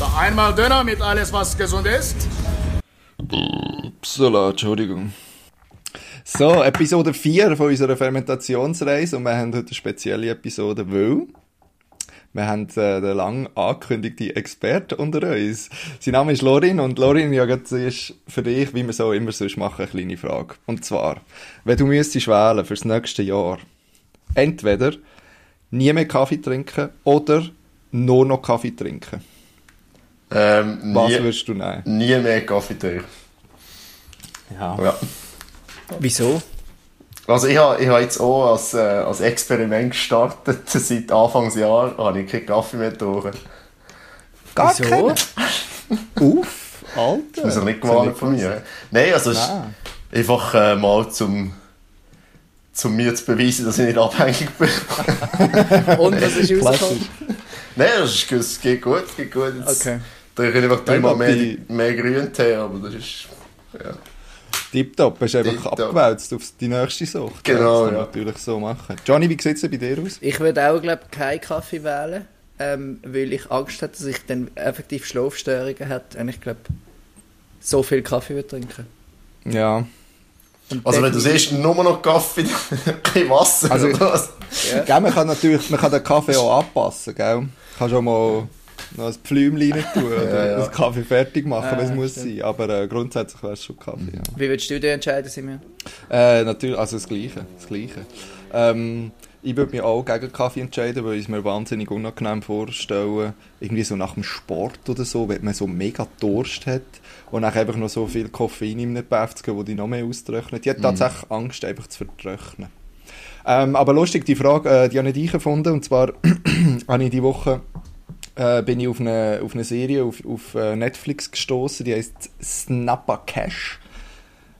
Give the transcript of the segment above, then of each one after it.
Da einmal Döner mit alles, was gesund ist. Upsala, Entschuldigung. So, Episode 4 von unserer Fermentationsreise und wir haben heute eine spezielle Episode, weil wir haben äh, den lang angekündigten Experten unter uns. Sein Name ist Lorin und Lorin, ja, das ist für dich, wie wir so immer sonst machen, eine kleine Frage. Und zwar, wenn du müsstest wählen fürs nächste Jahr, entweder nie mehr Kaffee trinken oder nur noch Kaffee trinken. Ähm, Was nie, würdest du nehmen? nie mehr Kaffee trinken. Ja. Ja. Wieso? Also ich habe ich ha jetzt auch als, äh, als Experiment gestartet. Seit Anfangsjahr habe ich keinen Kaffee mehr getrunken. Gar Wieso? keinen? Uff, Alter. Das ist ja nicht gewarnt von mir. Nein, also es ist Nein. einfach äh, mal zum, zum mir zu beweisen, dass ich nicht abhängig bin. Und was ist rausgekommen? Nein, das ist, es geht gut, es geht gut. Jetzt Okay. Trinke ich einfach dreimal mehr, die- mehr Grüntee, aber das ist... Ja. Tipptopp, hast einfach Tipptopp. abgewälzt auf die nächste Sucht. Genau, das kann man ja. natürlich so machen. Johnny, wie sieht es bei dir aus? Ich würde auch, glaube ich, keinen Kaffee wählen, ähm, weil ich Angst hätte, dass ich dann effektiv Schlafstörungen hätte und ich glaube, so viel Kaffee würde trinken. Ja. Und Also wenn du siehst, nur noch Kaffee, kein Wasser Also- oder was? Ja. Gell, man kann natürlich man kann den Kaffee auch anpassen, gell? Kannst auch mal noch ein Pflümchen rein tun oder Ja, ja. Kaffee fertig machen, Ja, wenn es muss stimmt. sein. Aber äh, grundsätzlich wäre es schon Kaffee, ja. Wie würdest du dich entscheiden, Simon? Äh, natürlich, also das Gleiche, das Gleiche. Ähm, ich würde mich auch gegen Kaffee entscheiden, weil ich es mir wahnsinnig unangenehm vorstellen, irgendwie so nach dem Sport oder so, wenn man so mega Durst hat und dann einfach noch so viel Koffein in einem Bäff zu geben, wo die noch mehr austrocknet. Ich habe tatsächlich Angst, einfach zu vertrocknen. Ähm, aber lustig, die Frage, äh, die habe ich nicht gefunden, und zwar habe ich die Woche äh, bin ich auf eine, auf eine Serie auf, auf äh, Netflix gestoßen, die heißt Snappa Cash.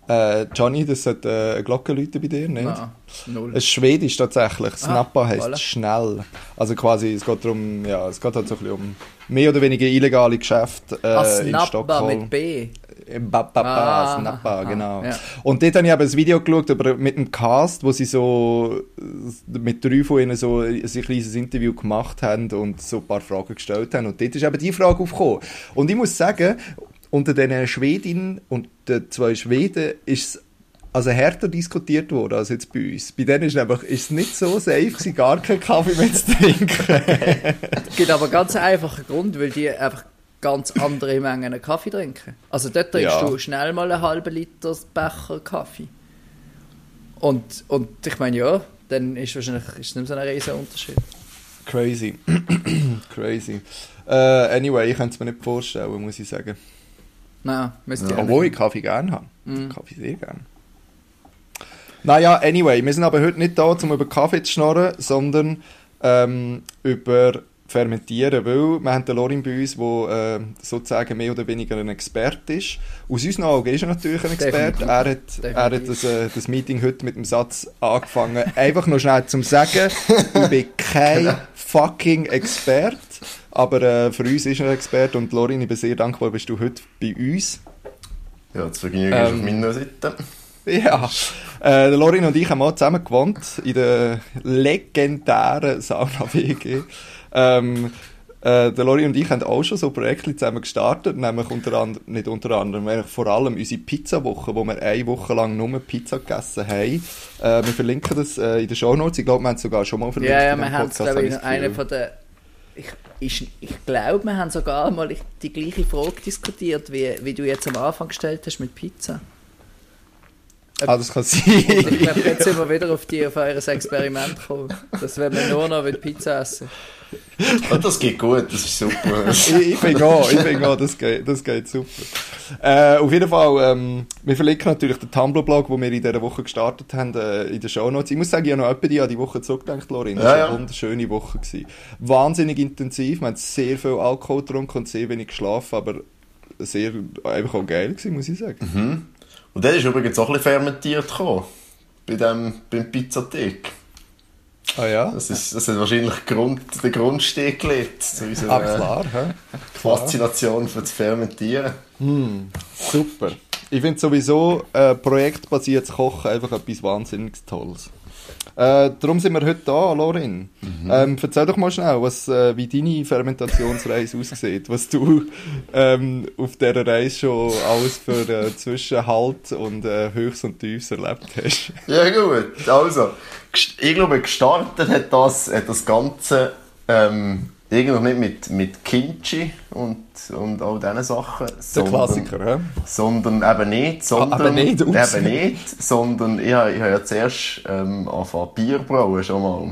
Äh, Johnny, das hat äh, eine Glocke läuten bei dir, nicht? Nein, null. Es ist schwedisch tatsächlich. Snappa heisst voilà. schnell. Also quasi, es geht darum, ja, es geht halt so ein bisschen um mehr oder weniger illegale Geschäfte äh, ah, in Stockholm. mit B. Im Ba- Ba- Ba, Ah, Snappa, genau. ja. Und dort habe ich eben ein Video geschaut aber mit einem Cast, wo sie so äh, mit drei von ihnen so ein kleines Interview gemacht haben und so ein paar Fragen gestellt haben. Und dort ist eben die Frage aufgekommen. Und ich muss sagen, unter den Schwedinnen und den zwei Schweden ist es also härter diskutiert worden als jetzt bei uns. Bei denen ist es einfach ist es nicht so safe, gewesen, gar keinen Kaffee mehr zu trinken. Es gibt aber ganz einfachen Grund, weil die einfach ganz andere Mengen Kaffee trinken. Also dort trinkst Ja. du schnell mal einen halben Liter Becher Kaffee. Und, und ich meine, ja, dann ist wahrscheinlich ist nicht so ein riesen Unterschied. Crazy. Crazy. Äh, anyway, ich kann es mir nicht vorstellen, muss ich sagen. Nein, müsste ich auch Obwohl ich. Kaffee gerne habe. Mhm. Kaffee sehr gerne. Naja, anyway, wir sind aber heute nicht da, um über Kaffee zu schnorren, sondern ähm, über Fermentieren, weil wir haben den Lorin bei uns, der äh, sozusagen mehr oder weniger ein Experte ist. Aus unseren Augen ist er natürlich ein Experte. Er hat, er hat das, äh, das Meeting heute mit dem Satz angefangen, einfach noch schnell zum Sagen, ich bin kein fucking Experte, aber äh, für uns ist er ein Experte und Lorin, ich bin sehr dankbar, bist du heute bei uns. Ja, das Vergnügen ist auf Ähm, meiner Seite. Ja, äh, der Lorin und ich haben mal zusammen gewohnt in der legendären Sauna WG. Ähm, äh, der Lorin und ich haben auch schon so Projekte zusammen gestartet, nämlich unter anderem, nicht unter anderem, eigentlich vor allem unsere Pizzawoche, wo wir eine Woche lang nur Pizza gegessen haben. Äh, wir verlinken das äh, in den Shownotes. Ich glaube, wir haben es sogar schon mal verlinkt. Ja, ja, wir haben es, glaube ich, einer das von der... Ich, ich, ich glaube, wir haben sogar mal die gleiche Frage diskutiert, wie, wie du jetzt am Anfang gestellt hast mit Pizza. Ah, das kann Und ich sein. glaube, jetzt sind wir wieder auf, die, auf eures Experiment gekommen. Dass wenn wir nur noch mit Pizza essen Ja, das geht gut, das ist super. ich, ich finde auch, ich finde auch, das geht, das geht super. Äh, auf jeden Fall, ähm, wir verlinken natürlich den Tumblr-Blog, den wir in dieser Woche gestartet haben, äh, in den Shownotes. Ich muss sagen, ich habe noch etwa die an die Woche zurückgedacht, Lorin. Das war ja. eine wunderschöne Woche. Gewesen. Wahnsinnig intensiv, wir haben sehr viel Alkohol getrunken und sehr wenig geschlafen, aber sehr, einfach auch geil gewesen, muss ich sagen. Und der ist übrigens auch ein bisschen fermentiert gekommen. Bei dem, beim Pizzathek. Ah ja? Das, ist, das hat wahrscheinlich Grund, den Grundstein gelegt zu unserer Ah, klar, hä? Faszination für das Fermentieren. Super. Ich finde sowieso äh, projektbasiertes Kochen einfach etwas wahnsinnig Tolles. Äh, darum sind wir heute da, Lorin. Ähm, erzähl doch mal schnell, was, äh, wie deine Fermentationsreise aussieht, was du ähm, auf dieser Reise schon alles für äh, Zwischenhalt und äh, Höchst und Tiefs erlebt hast. Ja gut, also, ich glaube, gestartet hat das, hat das Ganze ähm, irgendwie nicht mit, mit Kimchi und, und all diesen Sachen. Der sondern- Klassiker, hä? Sondern eben nicht, sondern, eben nicht, ups. eben nicht, sondern ich, habe- ich habe ja zuerst ähm, angefangen Bier brauen schon mal.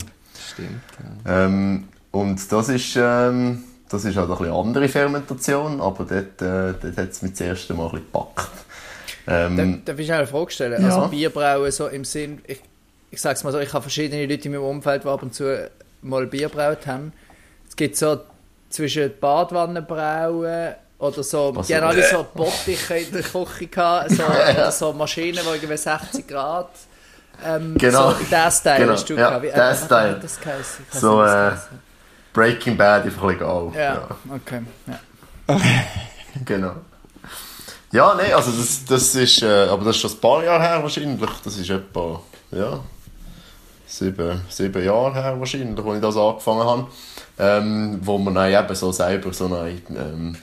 Stimmt. Ja. Ähm, und das ist, ähm, das ist halt ein bisschen andere Fermentation, aber dort, äh, dort hat es mich das erste Mal ein bisschen gepackt. Darf, Ähm, darf ich eine Frage stellen? Ja. Also Bierbrauen so im Sinn, ich, ich sag's mal so, ich habe verschiedene Leute in meinem Umfeld, die ab und zu mal Bier braut haben. Es gibt so zwischen Badwannenbrauen oder so, Was die haben so- alle so Bottiche in der Küche gehabt, so, oder so Maschinen, die irgendwie 60 Grad ähm, Genau. so der Style Genau, hast du ja, gehabt. Wie, der äh, Style. das geheißen? So, äh, Breaking Bad einfach ein auf. hat. ja, okay. Ja. Genau. Ja, nein, also das, das ist, äh, aber das ist schon ein paar Jahre her wahrscheinlich. Das ist etwa, ja, sieben, sieben Jahre her wahrscheinlich, als ich das angefangen habe. Ähm, wo man dann eben so selber so eine, ähm,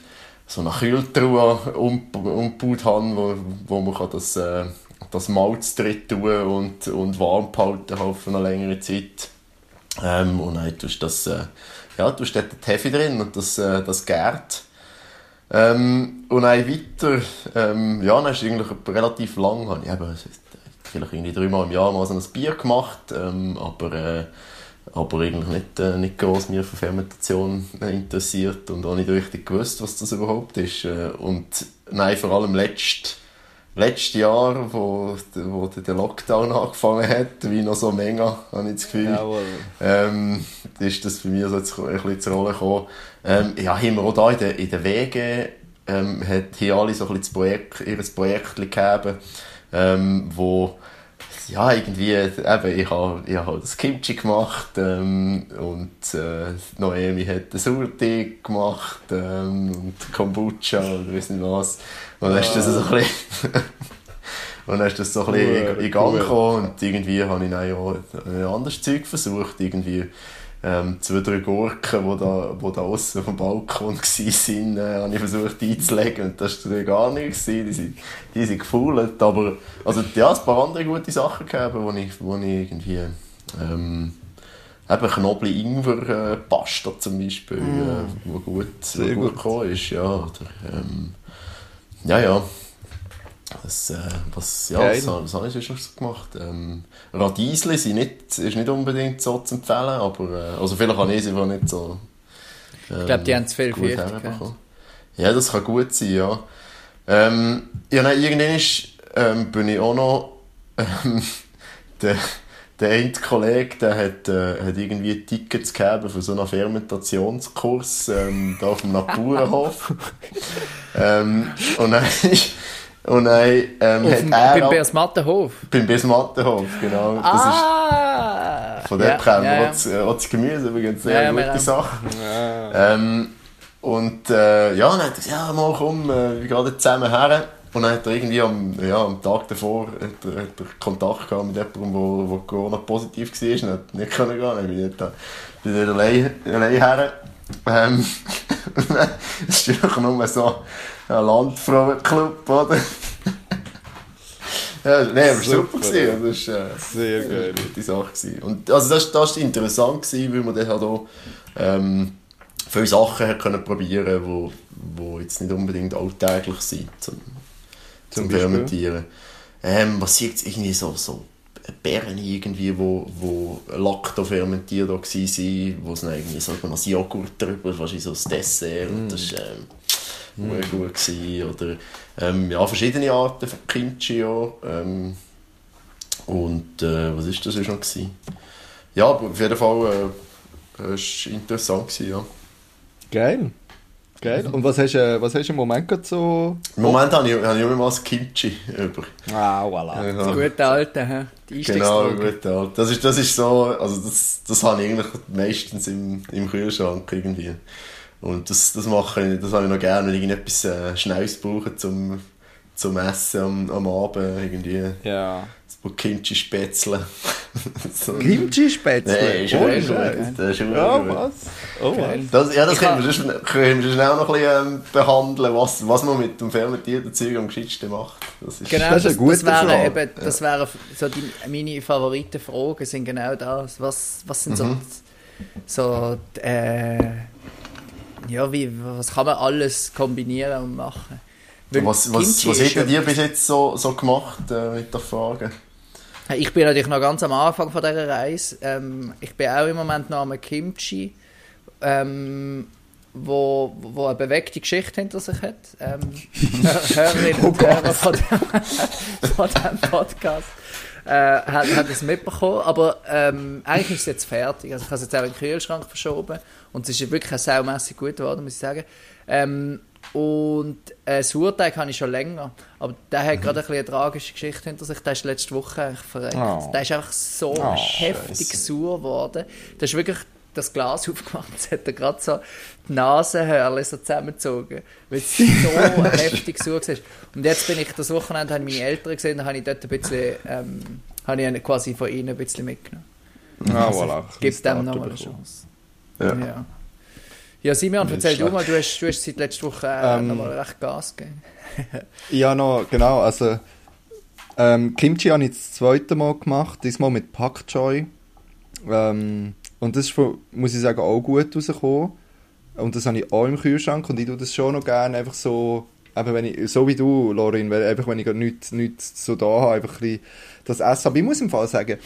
so eine Kühltruhe um, umgebaut haben, wo, wo man kann das, äh, das Malz drin tun und, und warm behalten halt für eine längere Zeit. Ähm, und dann tust du das, äh, ja, tust dort den Hefe drin und das, äh, das gärt. Ähm, und dann weiter, ähm, ja, dann ist eigentlich relativ lang, habe ich eben, vielleicht irgendwie dreimal im Jahr mal so ein Bier gemacht, ähm, aber, äh, aber eigentlich nicht, äh, nicht gross mir für Fermentation äh, interessiert und auch nicht richtig gewusst, was das überhaupt ist. Äh, und nein, vor allem letzt, letztes Jahr, wo, wo der Lockdown angefangen hat, wie noch so mega, habe ich das Gefühl Jawohl. ähm, ist das für mich so jetzt ein bisschen zur Rolle gekommen. Ähm, ja, haben wir auch da in den, in den Wegen, ähm, hat hier alle so ein bisschen das Projekt, ihr Projekt gegeben, ähm, wo, ja, irgendwie, eben, ich habe, ich habe das Kimchi gemacht, ähm, und, äh, Noemi hat den Surti gemacht, ähm, und Kombucha, oder weiss nicht was. Und dann ist das so ein bisschen, Und dann ist das so ein bisschen in Gang gekommen und irgendwie habe ich dann auch ein anderes Zeug versucht, irgendwie ähm, zwei, drei Gurken, die da, wo da aussen dem Balkon waren, äh, habe ich versucht einzulegen und das war gar nichts, die sind, die sind gefault, aber also, ja, ein paar andere gute Sachen gegeben, wo ich, wo ich irgendwie ähm, eben Knoblauch Ingwer äh, Pasta zum Beispiel, äh, wo gut, wo gut gut. gekommen ist, ja, oder, ähm, ja, ja. Das, äh, was, ja, Geil. was, was habe ich so gemacht? Ähm, Radiesli sind nicht, ist nicht unbedingt so zu empfehlen, aber äh, also vielleicht habe ich sie einfach nicht so ähm, Ich glaube, die haben zu viel gut Feuchtigkeit. Ja, das kann gut sein, ja. Ähm, ja, nein, irgendwann ist, ähm, bin ich auch noch, ähm, der, der eine Kollege, der hat, äh, hat irgendwie Tickets gegeben für so einen Fermentationskurs, ähm, da auf dem Naturenhof. ähm, und dann, ist- und dann ähm, Auf hat er beim Bersmattenhof. beim Bismattenhof, genau. Ah! von dort ja, wir ja, auch auch das Gemüse, übrigens, sehr Ja, ja, gute Sache. Ähm, und äh, ja, dann hat er gesagt, ja, mal komm, äh, wir gehen zusammen her. Und dann hat er irgendwie am, ja, am Tag davor hat er, hat er Kontakt gehabt mit jemandem, wo, wo Corona positiv war und hat nicht können gehen. Dann bin ich dort, bin ich dort allein, allein her. Ähm, dann ist es einfach nur so ein Landfrauenclub, oder? ja, nee, aber super. Super. Das ist, äh, Sehr das war geil. eine gute Sache. Gewesen. Und, also das, das war interessant, gewesen, weil man dann halt auch ähm, viele Sachen hat können probieren wo, wo jetzt nicht unbedingt alltäglich sind zum, zum? Fermentieren. Ähm, was jetzt irgendwie so, so Beeren irgendwie, wo, wo laktofermentiert waren, wo es irgendwie so ein Joghurt drüber, wahrscheinlich so ein Dessert, und das war ähm, mm. gut. Gewesen. Oder ähm, ja, verschiedene Arten von Kimchi auch. Ähm, und äh, was ist das noch? Gewesen? Ja, auf jeden Fall äh, es war interessant. Gewesen, ja. Geil. Geil. Und was hast, du, äh, was hast du im Moment gerade so... Im Moment habe ich, habe ich immer mal das Kimchi über. Ah, voilà. Ja. Das gute Alte, hä? die Genau, Einstiegsdroge. gut, ja. Das ist, das ist so, also das, das habe ich eigentlich meistens im, im Kühlschrank irgendwie. Und das, das mache ich, das habe ich noch gerne, wenn ich irgendetwas äh, Schnelles brauche zum, zum Essen am, am Abend irgendwie Ja. das Kimchi-Spätzle. so. Kimchi-Spätzle? Nein, ist Ohne schon Scheiß. gut. Das ist schon Ja, gut. was? Oh, was? Das, ja, das können wir, sonst, können wir schnell noch ein bisschen ähm, behandeln, was, was man mit dem fermentierten Zeug am gescheitsten macht. Das ist, Genau, Das das, ist eine das, gute wären Frage. eben, das wären so die, meine Favoritenfragen sind genau das. Was, was sind Mhm. so, so äh, ja, wie, was kann man alles kombinieren und machen? Weil was was, was hättet ihr bis jetzt so, so gemacht äh, mit der Frage? Ich bin natürlich noch ganz am Anfang von dieser Reise. Ähm, ich bin auch im Moment noch am Kimchi, ähm, wo, wo eine bewegte Geschichte hinter sich hat. Ähm, Hör- Hörerinnen und Hörer von dem, von dem Podcast äh, hat, hat es mitbekommen. Aber ähm, eigentlich ist es jetzt fertig. Also ich habe es jetzt auch in den Kühlschrank verschoben und es ist wirklich auch saumässig gut geworden, muss ich sagen. Ähm, und äh, Sauerteig habe ich schon länger. Aber der hat gerade ein bisschen eine tragische Geschichte hinter sich. Der ist letzte Woche verreckt. Oh. Der ist einfach so Oh, heftig Scheisse. sauer geworden. Der ist wirklich das Glas aufgemacht, jetzt hat er gerade so die Nasenhörle so zusammengezogen, weil es so heftig sauer war. Und jetzt bin ich, das Wochenende habe meine Eltern gesehen, da habe ich dort ein bisschen, ähm, habe ich quasi von ihnen ein bisschen mitgenommen. Ah, voilà. Gib dem nochmal eine. Chance. Ja. Ja. Ja, Nicht erzähl du mal, du hast, du hast seit letzter Woche äh, Ähm, nochmal recht Gas gegeben. Ja, noch, genau. Also, ähm, Kimchi habe ich das zweite Mal gemacht, diesmal mit Pak Choi. Ähm, und das ist, muss ich sagen, auch gut rausgekommen. Und das habe ich auch im Kühlschrank und ich tue das schon noch gerne, einfach so, eben wenn ich, so wie du, Lorin, weil einfach wenn ich nichts, nichts so da habe, einfach ein bisschen das Essen. Aber ich muss im Fall sagen,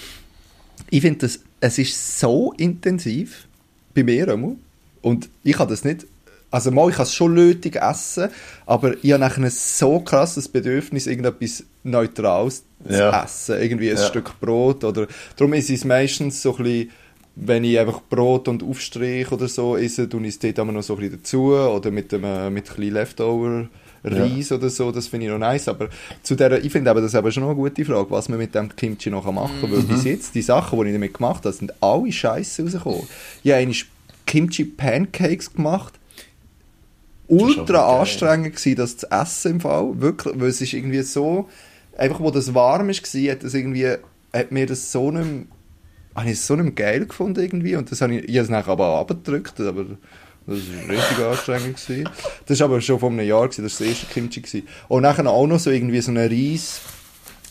ich finde das, es ist so intensiv, bei mir einmal. Und ich kann das nicht, also mal, ich kann es schon nötig essen, aber ich habe nachher ein so krasses Bedürfnis, irgendetwas Neutrales Ja. zu essen. Irgendwie ein Ja. Stück Brot oder, darum ist es meistens so ein bisschen, wenn ich einfach Brot und Aufstrich oder so esse, tue ich es dort immer noch so ein bisschen dazu oder mit, dem, äh, mit ein bisschen Leftover Reis oder so, das finde ich noch nice, aber zu der, ich finde aber das aber schon noch eine gute Frage, was man mit dem Kimchi noch machen kann, weil bis jetzt, die Sachen, die ich damit gemacht habe, sind alle scheiße rausgekommen. Ich habe einmal Kimchi Pancakes gemacht, ultra anstrengend gewesen, das zu essen im Fall, wirklich, weil es ist irgendwie so, einfach wo das warm ist, war, hat das irgendwie, hat mir das so nicht habe ich es so mehr geil gefunden irgendwie. Und das habe ich, ich habe es nachher aber abgedrückt, aber das war richtig anstrengend. Gewesen. Das war aber schon vor einem Jahr, gewesen, das war das erste Kimchi. Gewesen. Und nachher auch noch so irgendwie so einen Reis,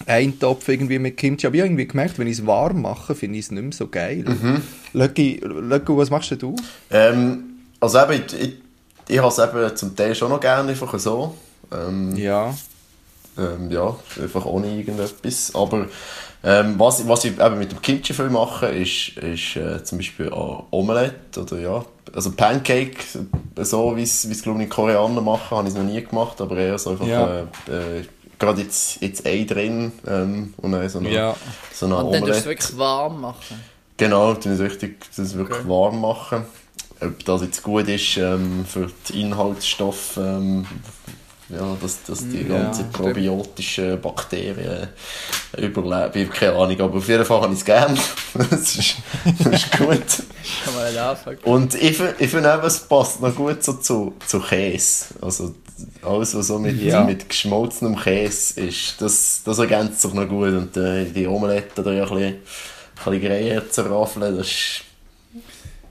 Eintopf irgendwie mit Kimchi. Aber ich habe irgendwie gemerkt, wenn ich es warm mache, finde ich es nicht mehr so geil. Mhm. Lucky, was machst denn du? Ähm, also eben, ich, ich, ich habe es eben zum Teil schon noch gerne einfach so. Ähm, Ja. Ähm, ja, einfach ohne irgendetwas. Aber ähm, was, was ich eben mit dem Kimchi viel mache, ist, ist äh, zum Beispiel äh, Omelette oder ja, also Pancake, so wie es wie es, glaube ich die Koreaner machen, habe ich es noch nie gemacht, aber eher so einfach Ja. äh, äh, gerade jetzt, jetzt Ei drin ähm, und dann so eine, Ja. so eine Und dann tust du es wirklich warm machen. Genau, dann ist richtig, das wirklich Okay. warm machen. Ob das jetzt gut ist ähm, für die Inhaltsstoffe, ähm, ja, dass, dass die Ja, ganzen probiotischen Bakterien überleben. Ich habe keine Ahnung, aber auf jeden Fall habe ich es gern. das, ist, das ist gut. Kann man nicht anfangen. Und ich, ich finde eben, es passt noch gut so zu, zu Käse. Also alles, was so mit, Ja. mit geschmolzenem Käse ist, das, das ergänzt sich noch gut. Und äh, die Omelette da ein bisschen, ein bisschen Greier zerraffeln, das ist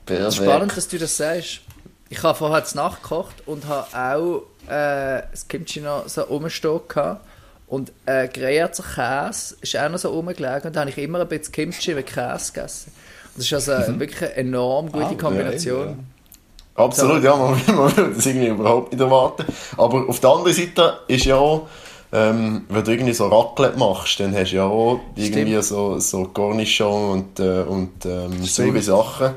ist spannend, dass du das sagst. Ich habe vorher nachgekocht und habe auch äh, das Kimchi noch so rumstehen gehabt. Und äh, geräucherter Käse ist auch noch so rumgelegen und da habe ich immer ein bisschen Kimchi mit Käse gegessen. Das ist also wirklich eine enorm gute Ah, Kombination. geil, Absolut, ja, man, man würde das irgendwie überhaupt nicht erwarten. Aber auf der anderen Seite ist ja auch, ähm, wenn du irgendwie so Raclette machst, dann hast du ja auch irgendwie Stimmt. so, so Cornichon und, äh, und ähm, saure Sachen.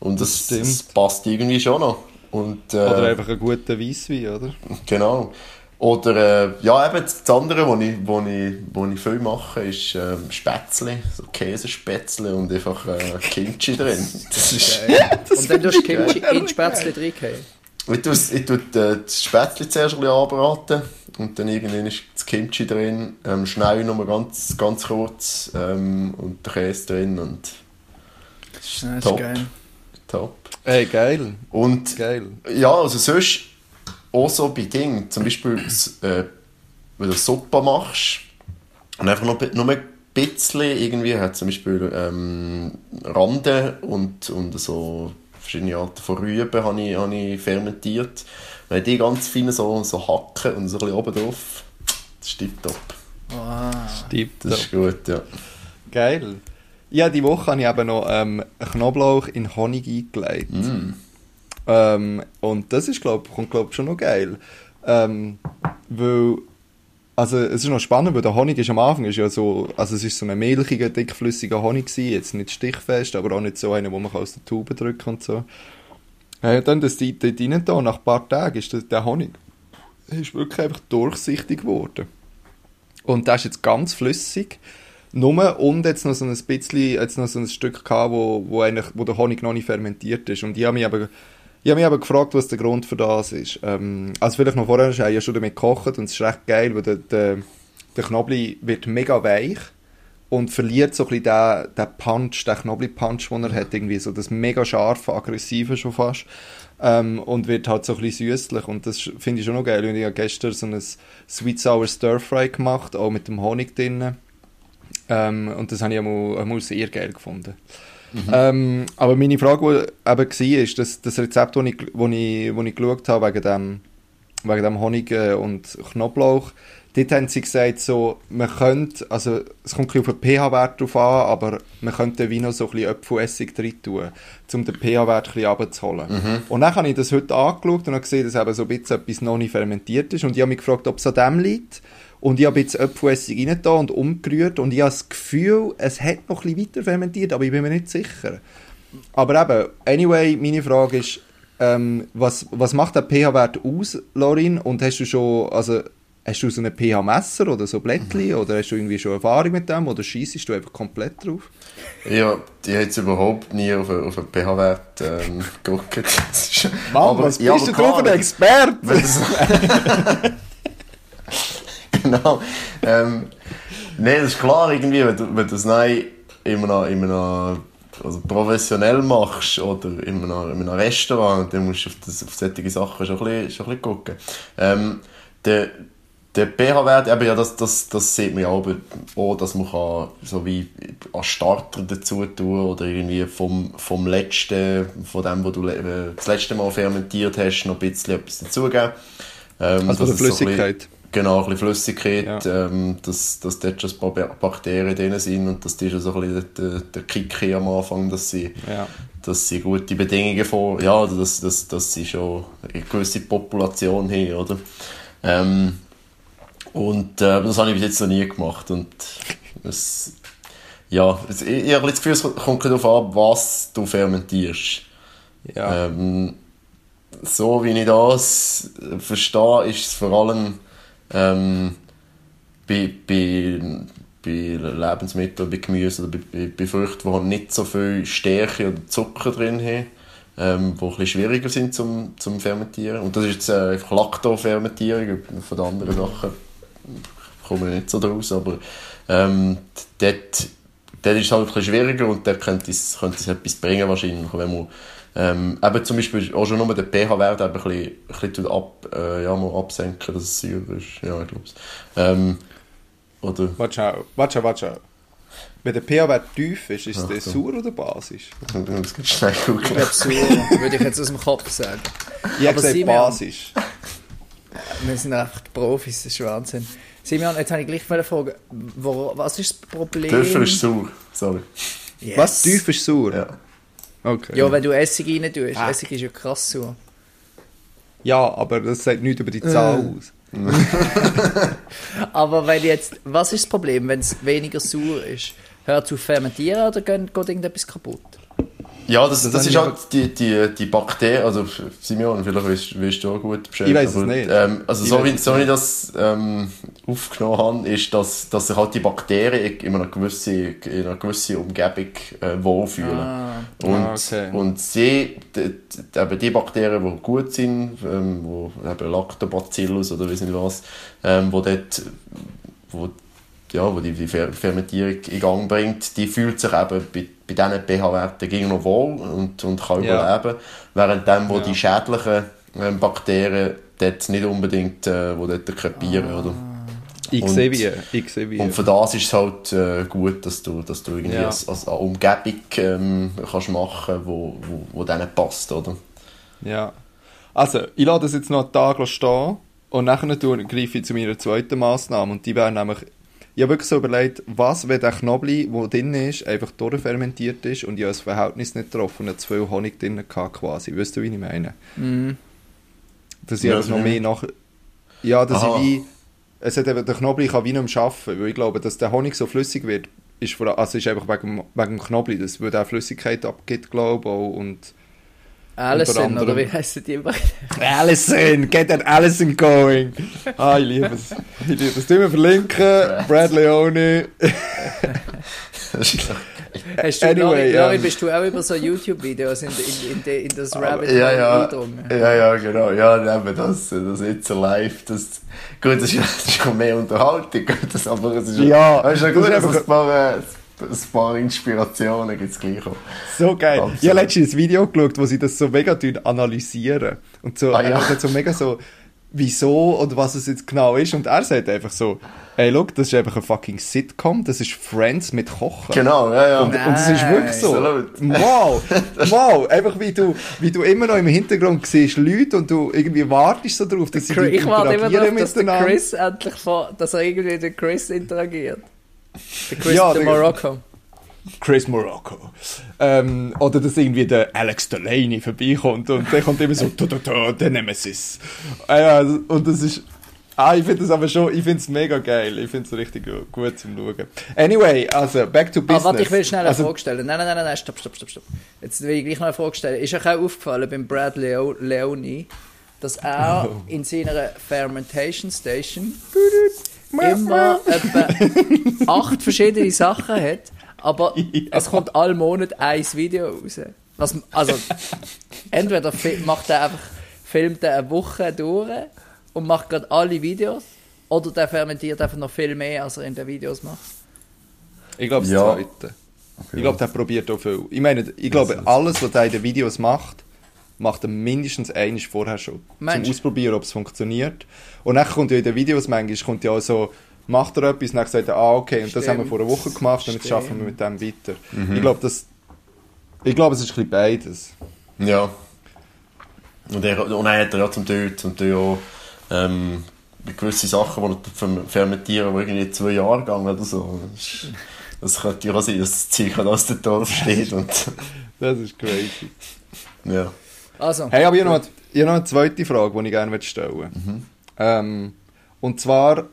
Und das, das passt irgendwie schon noch. Und, äh, Oder einfach einen guten Weisswein, oder? Genau. Oder, äh, ja, eben das andere, was ich, wo ich, wo ich viel mache, ist ähm, Spätzle, so Käsespätzle und einfach äh, Kimchi drin. Das ist, und dann tust du Kimchi in die Spätzle reingehen. ich tue, ich tue äh, das Spätzle zuerst ein bisschen anbraten und dann irgendwann ist das Kimchi drin, ähm, schnell nochmal ganz, ganz kurz ähm, und der Käse drin und das ist Ja, das ist top. geil. top. Ey, geil. Und Geil. ja, also sonst auch so bei Dingen, zum Beispiel äh, wenn du Suppe machst und einfach noch, nur ein bisschen irgendwie, hat zum Beispiel ähm, Rande und, und so verschiedene Arten von Rüben habe ich, habe ich fermentiert. Wenn die ganz fein so, so hacken und so ein bisschen oben drauf, das ist tipptopp. Wow. Tipptopp. Das ist gut, ja. Geil. Ja, die Woche habe ich eben noch ähm, Knoblauch in Honig eingelegt. Mm. Ähm, und das ist, glaub, kommt, glaube schon noch geil. Ähm, weil, also es ist noch spannend, weil der Honig ist am Anfang ist ja so, also es ist so ein milchiger, dickflüssiger Honig gewesen, jetzt nicht stichfest, aber auch nicht so einer, wo man aus der Tube drücken und so. Ja, dann das dort rein da, nach ein paar Tagen ist das, der Honig ist wirklich einfach durchsichtig geworden. Und der ist jetzt ganz flüssig. Nur und jetzt noch so ein bisschen, jetzt noch so ein Stück gehabt, wo, wo, eigentlich, wo der Honig noch nicht fermentiert ist. Und ich habe mich aber, ich habe mich aber gefragt, was der Grund für das ist. Ähm, also vielleicht noch vorher, ich habe ja schon damit gekocht und es ist recht geil, weil der, der, der Knobli wird mega weich und verliert so ein bisschen den, den Punch, den Knobli-Punch, den er hat, irgendwie so das mega scharfe, aggressive schon fast. Ähm, und wird halt so ein bisschen süßlich und das finde ich schon noch geil. Und ich habe gestern so ein Sweet Sour Stir Fry gemacht, auch mit dem Honig drin. Ähm, und das habe ich einmal, einmal sehr geil gefunden. Ähm, aber meine Frage die eben war, ist, dass das Rezept, das ich, wo ich, wo ich geschaut habe, wegen dem, wegen dem Honig äh, und Knoblauch, dort haben sie gesagt, so, man könnte, also es kommt ein auf den pH-Wert drauf an, aber man könnte wie noch so ein bisschen Apfelessig drin tun, um den pH-Wert ein bisschen runterzuholen. Und dann habe ich das heute angeschaut und habe gesehen, dass eben so ein bisschen etwas noch nicht fermentiert ist und ich habe mich gefragt, ob es an dem liegt. Und ich habe jetzt Apfelessig rein da und umgerührt und ich habe das Gefühl, es hat noch ein bisschen weiter fermentiert, aber ich bin mir nicht sicher. Aber eben, anyway, meine Frage ist, ähm, was, was macht der pH-Wert aus, Lorin? Und hast du schon, also, hast du so ein pH-Messer oder so Blättchen oder hast du irgendwie schon Erfahrung mit dem oder schießt du einfach komplett drauf? Ja, ich habe jetzt überhaupt nie auf, einen- auf einen pH-Wert ähm, geguckt. Mann, aber- was ja, bist du drauf, ein Experte? Genau. Ähm, Nein, das ist klar, irgendwie, wenn du, wenn du das nein in einem, in einem also professionell machst oder in einem, in einem Restaurant, dann musst du auf, das, auf solche Sachen schon ein bisschen, schon ein bisschen gucken. Ähm, der, der pH-Wert, eben, ja, das, das, das sieht man ja auch, auch, dass man kann, so wie als Starter dazu tun oder irgendwie vom, vom letzten, von dem, wo du äh, das letzte Mal fermentiert hast, noch ein bisschen etwas dazugeben. Ähm, Also von der es so Flüssigkeit. Genau, ein bisschen Flüssigkeit, ähm, dass, dass dort schon ein paar Ba- Bakterien drin sind und dass die schon so ein bisschen der, der Kick am Anfang, dass sie, Ja. dass sie gute Bedingungen vor, ja, dass, dass, dass sie schon eine gewisse Population haben, oder? Ähm, und äh, das habe ich bis jetzt noch nie gemacht und es, ja, ich, ich habe das Gefühl, es kommt darauf an, was du fermentierst. Ja. Ähm, so wie ich das verstehe, ist es vor allem ähm, bei, bei, bei Lebensmitteln, bei Gemüse oder bei, bei, bei Früchten, die halt nicht so viel Stärke oder Zucker drin haben, ähm, die ein bisschen schwieriger sind zum, zum Fermentieren. Und das ist jetzt äh, einfach Laktofermentierung, von den anderen Sachen komme ich nicht so draus, aber ähm, dort, dort ist es halt ein bisschen schwieriger und dort könnte es, könnte es etwas bringen wahrscheinlich, wenn man ähm, eben zum Beispiel auch schon nur den pH-Wert ein bisschen, ein bisschen ab, äh, ja, mal absenken, dass es sauer ist. Ja, ich glaube es. Ähm, oder, Warte warte warte. Wenn der pH-Wert tief ist, ist Ach der sauer oder basisch? das geht schnell Ich googeln. glaube so, würde ich jetzt aus dem Kopf sagen. Ich habe Aber gesagt basisch. Wir sind echt Profis, das ist Wahnsinn. Simeon, jetzt habe ich gleich eine Frage. Wo, was ist das Problem? Dürfen ist sauer, sorry. Yes. Was? Tief ist sauer? Ja. Okay. Ja, wenn du Essig rein tust. Ah. Essig ist ja krass sauer. Ja, aber das sagt nichts über die Zahl Äh. aus. Aber wenn jetzt, was ist das Problem, wenn es weniger sauer ist? Hört zu fermentieren oder geht, geht irgendetwas kaputt? Ja, das, Das das, ist halt die, die, die Bakterien, also Simeon, vielleicht weißt, du auch gut Bescheid. Ich weiss es nicht. Ähm, also Ich so wie, so wie ich das ähm, aufgenommen habe, ist, dass, dass sich halt die Bakterien in einer gewissen, in einer gewissen Umgebung äh, wohlfühlen. Ah. Und, Ah, okay. und sie, die, die, eben die Bakterien, die gut sind, ähm, wo eben Lactobacillus oder weiss nicht was, ähm, wo dort, wo, ja, wo die, die Fer- Fermentierung in Gang bringt, die fühlt sich eben bei, bei diesen pH-Werten gegen noch wohl und, und kann Ja. überleben, während dem, wo Ja. die schädlichen ähm, Bakterien dort nicht unbedingt, äh, wo dort krepieren, oder? Ich Und- sehe wie, ich sehe wie. Und für das ist es halt äh, gut, dass du, dass du irgendwie Ja. als, als eine Umgebung ähm, kannst machen wo, wo, wo denen passt, oder? Ja. Also, ich lasse das jetzt noch einen Tag stehen und nachher greife ich zu meiner zweiten Massnahme und die wäre nämlich, ich habe wirklich so überlegt, was, wenn der Knoblauch, der drin ist, einfach durchfermentiert ist und ich habe das Verhältnis nicht getroffen und zu viel Honig drin gehabt quasi. Weißt du, wie ich meine? Mhm. Dass ich Ja, noch mehr nach... Ja, dass Aha. ich wie... Es hat eben, der Knoblauch kann wie nicht mehr arbeiten, weil ich glaube, dass der Honig so flüssig wird, ist, vor, also ist einfach wegen, wegen dem Knoblauch, das würde auch Flüssigkeit abgibt, glaube ich, auch, und... Alison, Unter oder wie heissen die immer? Alison, get that Alison going. Ah, ich liebe es. Ich liebe es. Tun wir verlinken. Brad Leone. Hast du, Anyway, Lori, Lori, ähm, bist du auch über so YouTube-Videos in, in, in, de- in das Rabbit ja, ja, eingedrungen? ja, ja, genau. Ja, eben das, das jetzt live, das, gut, das ist, das ist mehr Unterhaltung, das, aber es ist, Ja, es ist ja das gut, ist dass einfach- es ein paar, ein paar Inspirationen gibt es gleich auch. So geil. Absolut. Ich habe letztens ein Video geschaut, wo sie das so mega analysieren. Und so, Ah, ja. einfach so mega so, wieso und was es jetzt genau ist. Und er sagt einfach so, ey, look, das ist einfach ein fucking Sitcom, das ist Friends mit Kochen. Genau, ja, ja. Und, und es ist wirklich so. Absolut. Wow, wow. Einfach wie du, wie du immer noch im Hintergrund siehst Leute und du irgendwie wartest so drauf, dass sie Chris- Ich warte immer interagieren darauf, dass der. Chris endlich vor, dass er irgendwie der Chris interagiert. Chris, Ja, der- Morocco. Chris Morocco. Ähm, oder dass irgendwie der Alex Delaney vorbeikommt und der kommt immer so, da, da, da, der Nemesis. Ja, und das ist, ah, ich finde das aber schon, ich finde es mega geil. Ich finde es richtig gu- gut zum Schauen. Anyway, also, back to business. Ah, warte, ich will schnell eine also, Frage stellen. Nein, nein, nein, nein, stopp, stopp, stopp, stopp. Jetzt will ich gleich noch eine Frage stellen. Ist euch auch aufgefallen beim Brad Leo Leone, dass er Oh. in seiner Fermentation Station immer etwa acht verschiedene Sachen hat, aber es kommt alle Monate ein Video raus. Was, also, entweder macht er einfach, filmt er eine Woche durch und macht gerade alle Videos, oder der fermentiert einfach noch viel mehr, als er in den Videos macht. Ich glaube, das Ja. Zweite. Ich glaube, der probiert auch viel. Ich meine, ich glaube, alles, was er in den Videos macht, macht er mindestens einiges vorher schon. Meinst Zum? Ausprobieren, ob es funktioniert. Und dann kommt ja in den Videos manchmal kommt ja auch so, macht er etwas, und dann sagt er, ah, okay, und das haben wir Stimmt. vor einer Woche gemacht, und jetzt Stimmt. schaffen wir mit dem weiter. Mhm. Ich glaube, das, ich glaube, es ist ein bisschen beides. Ja. Und er, und er hat ja zum Teil, zum Teil auch ähm, gewisse Sachen, die er ferm- fermentieren, die irgendwie zwei Jahre gehen oder so. Das, ist- das könnte ja auch sein, dass das Zeug aus dem Dorf steht. Und, Das ist crazy. ja. Also, Hey, aber ich habe noch, ich habe noch eine zweite Frage, die ich gerne stellen möchte. Mhm. Ähm, und zwar,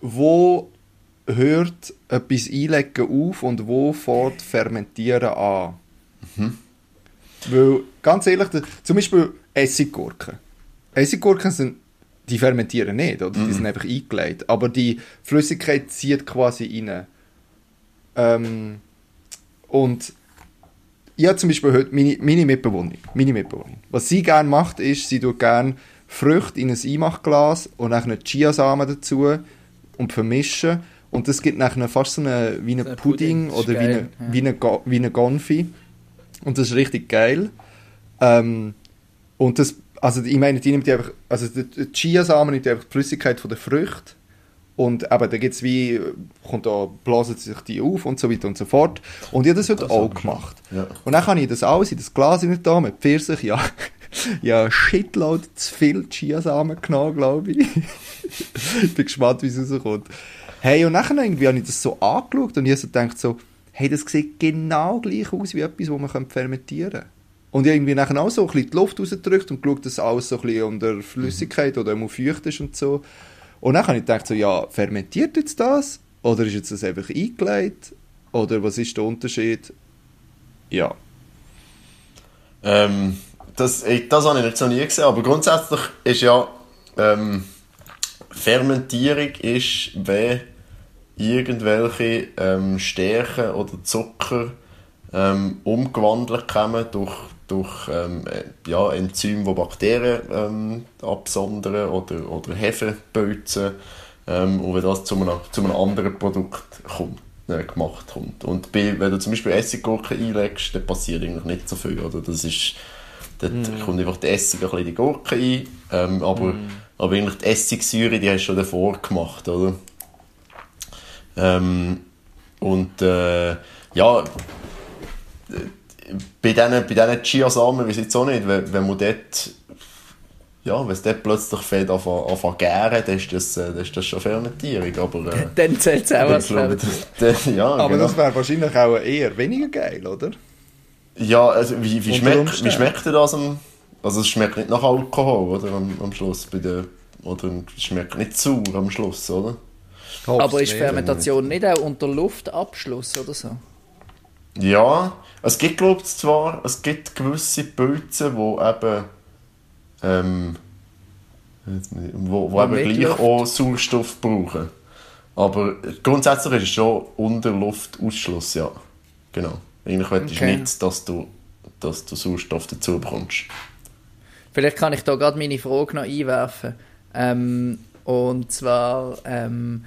wo hört etwas Einlegen auf und wo fährt Fermentieren an? Mhm. Weil, ganz ehrlich, zum Beispiel Essiggurken. Essiggurken sind, die fermentieren nicht, oder? Mhm. Die sind einfach eingelegt. Aber die Flüssigkeit zieht quasi rein. Ähm, und ich habe zum Beispiel heute meine, meine Mitbewohnerin, meine Mitbewohnerin. Was sie gerne macht, ist, sie tut gerne Früchte in ein Einmachglas und dann Chiasamen dazu und vermischen. Und das gibt nachher fast so eine, wie einen So ein Pudding, Pudding, oder wie geil, eine, ja. wie eine, Go- wie eine Gonfi. Und das ist richtig geil. Ähm, und das, also ich meine, die nimmt die einfach, also die die Chiasamen nimmt die einfach die Flüssigkeit von der Frucht und eben, da gibt's wie, kommt da, blasen sich die auf und so weiter und so fort. Und ich habe das heute auch gemacht. Ja. Und dann kann ich das alles in das Glas nicht da mit Pfirsich, ja, ja, shitload zu viel Chiasamen genommen, glaube ich. ich bin gespannt, wie es rauskommt. Hey, und nachher irgendwie habe ich das so angeschaut und ich habe so gedacht so, hey, das sieht genau gleich aus wie etwas, das man fermentieren kann. Und ich habe irgendwie nachher auch so ein bisschen die Luft rausgedrückt und geschaut, dass alles so ein bisschen unter Flüssigkeit oder feucht ist und so. Und dann habe ich gedacht so, ja, fermentiert jetzt das? Oder ist jetzt das einfach eingelegt? Oder was ist der Unterschied? Ja. Ähm, das, ich, das habe ich jetzt noch nie gesehen, aber grundsätzlich ist ja ähm, Fermentierung ist, wenn irgendwelche ähm, Stärken oder Zucker ähm, umgewandelt kommen durch, durch ähm, äh, ja, Enzyme, die Bakterien ähm, absondern oder, oder Hefepilze ähm, und wenn das zu einem, zu einem anderen Produkt kommt, äh, gemacht kommt. Und bei, wenn du zum Beispiel Essiggurken einlegst, dann passiert eigentlich nicht so viel. Oder? Das ist, dort kommt einfach der Essig ein bisschen in die Gurke ein, ähm, aber, Aber eigentlich die Essigsäure, die hast du schon davor gemacht, oder? Ähm, und äh, ja, bei diesen, bei diesen Chiasamen weiß ich jetzt auch nicht, wenn, wenn man dort ja, wenn es dort plötzlich fängt an zu gären, dann ist das, äh, dann ist das schon Fermentierung. Aber, äh, dann zählt es auch als Fermentierung. Ja, aber genau. das wäre wahrscheinlich auch eher weniger geil, oder? Ja, also wie, wie, schmeckt, wie schmeckt das am... Also es schmeckt nicht nach Alkohol, oder, am, am Schluss bei der... Oder es schmeckt nicht sauer am Schluss, oder? Aber ist Fermentation nicht auch unter Luftabschluss oder so? Ja, es gibt glaube ich zwar, es gibt gewisse Pilze, die eben ähm, wo, wo eben gleich Luft. auch Sauerstoff brauchen. Aber grundsätzlich ist es schon unter Luftausschluss, ja. Genau. Eigentlich willst okay. nicht, dass du, dass du Sauerstoff dazu bekommst. Vielleicht kann ich da gerade meine Frage noch einwerfen. Ähm, und zwar, ähm,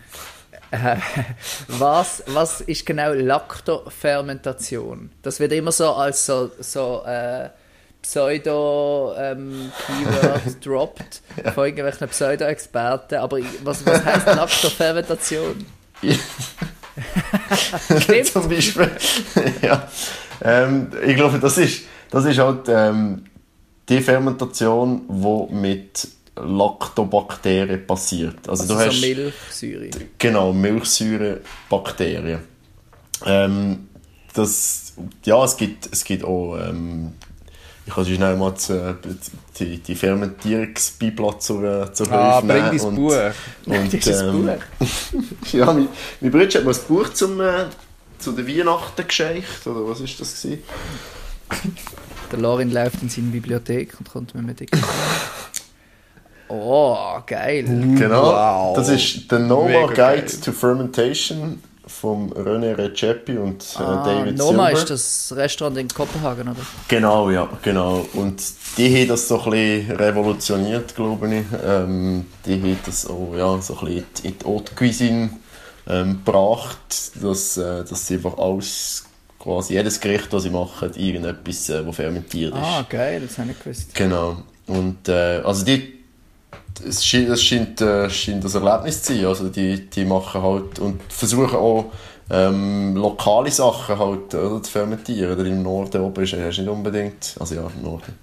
äh, was, was ist genau Laktofermentation? Das wird immer so als so, so äh, Pseudo-Keyword ähm, droppt ja. von irgendwelchen Pseudo-Experten. Aber was, was heisst Laktofermentation? Stimmt. Zum Beispiel. ja. Ähm, ich glaube, das ist, das ist halt ähm, die Fermentation, die mit Lactobakterien passiert. Also, also du so hast, Milchsäure. Genau, Milchsäurebakterien. Ähm, das, ja, es gibt, es gibt auch ähm, ich habe schnell mal die, die Fermentierungsbibel zur, zur ah, Hilfe bring dein Buch. Und, ähm, ja, mein, mein Bruder hat mir ein Buch zum, äh, zu der Weihnachten geschenkt, oder was ist das gewesen? Der Lorin läuft in seine Bibliothek und kommt mir mit Oh, geil. Genau, wow. das ist der Noma Mega Guide geil. to Fermentation vom René Recepi und äh, ah, David Noma Silver. ist das Restaurant in Kopenhagen, oder? Genau, ja, genau. Und die haben das so ein bisschen revolutioniert, glaube ich. Ähm, die haben das auch ja, so ein bisschen in die Haute Cuisine ähm, gebracht, dass, äh, dass sie einfach alles quasi jedes Gericht, das sie machen, irgendetwas, äh, das fermentiert ist. Ah, geil, das habe ich gewusst. Genau. Und äh, also die es scheint, es scheint, äh, scheint ein Erlebnis zu sein. Also die, die machen halt und versuchen auch ähm, lokale Sachen halt oder, zu fermentieren. Oder im Norden oben ist, hast nicht unbedingt, also ja, im Norden,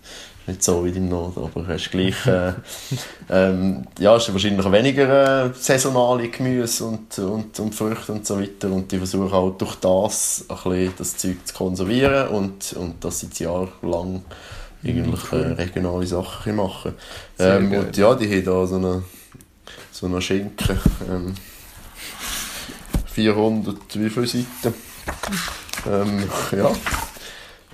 nicht so wie im Norden, aber hast gleich, äh, ähm, ja, hast wahrscheinlich weniger äh, saisonale Gemüse und, und, und Früchte und so weiter. Und die versuchen halt durch das ein bisschen das Zeug zu konservieren und, und das seit Jahr lang eigentlich cool. äh, regionale Sachen machen. Ähm, und ja, die haben da so eine, so eine Schinken. Ähm, 400, wie viele Seiten? Ähm, ja.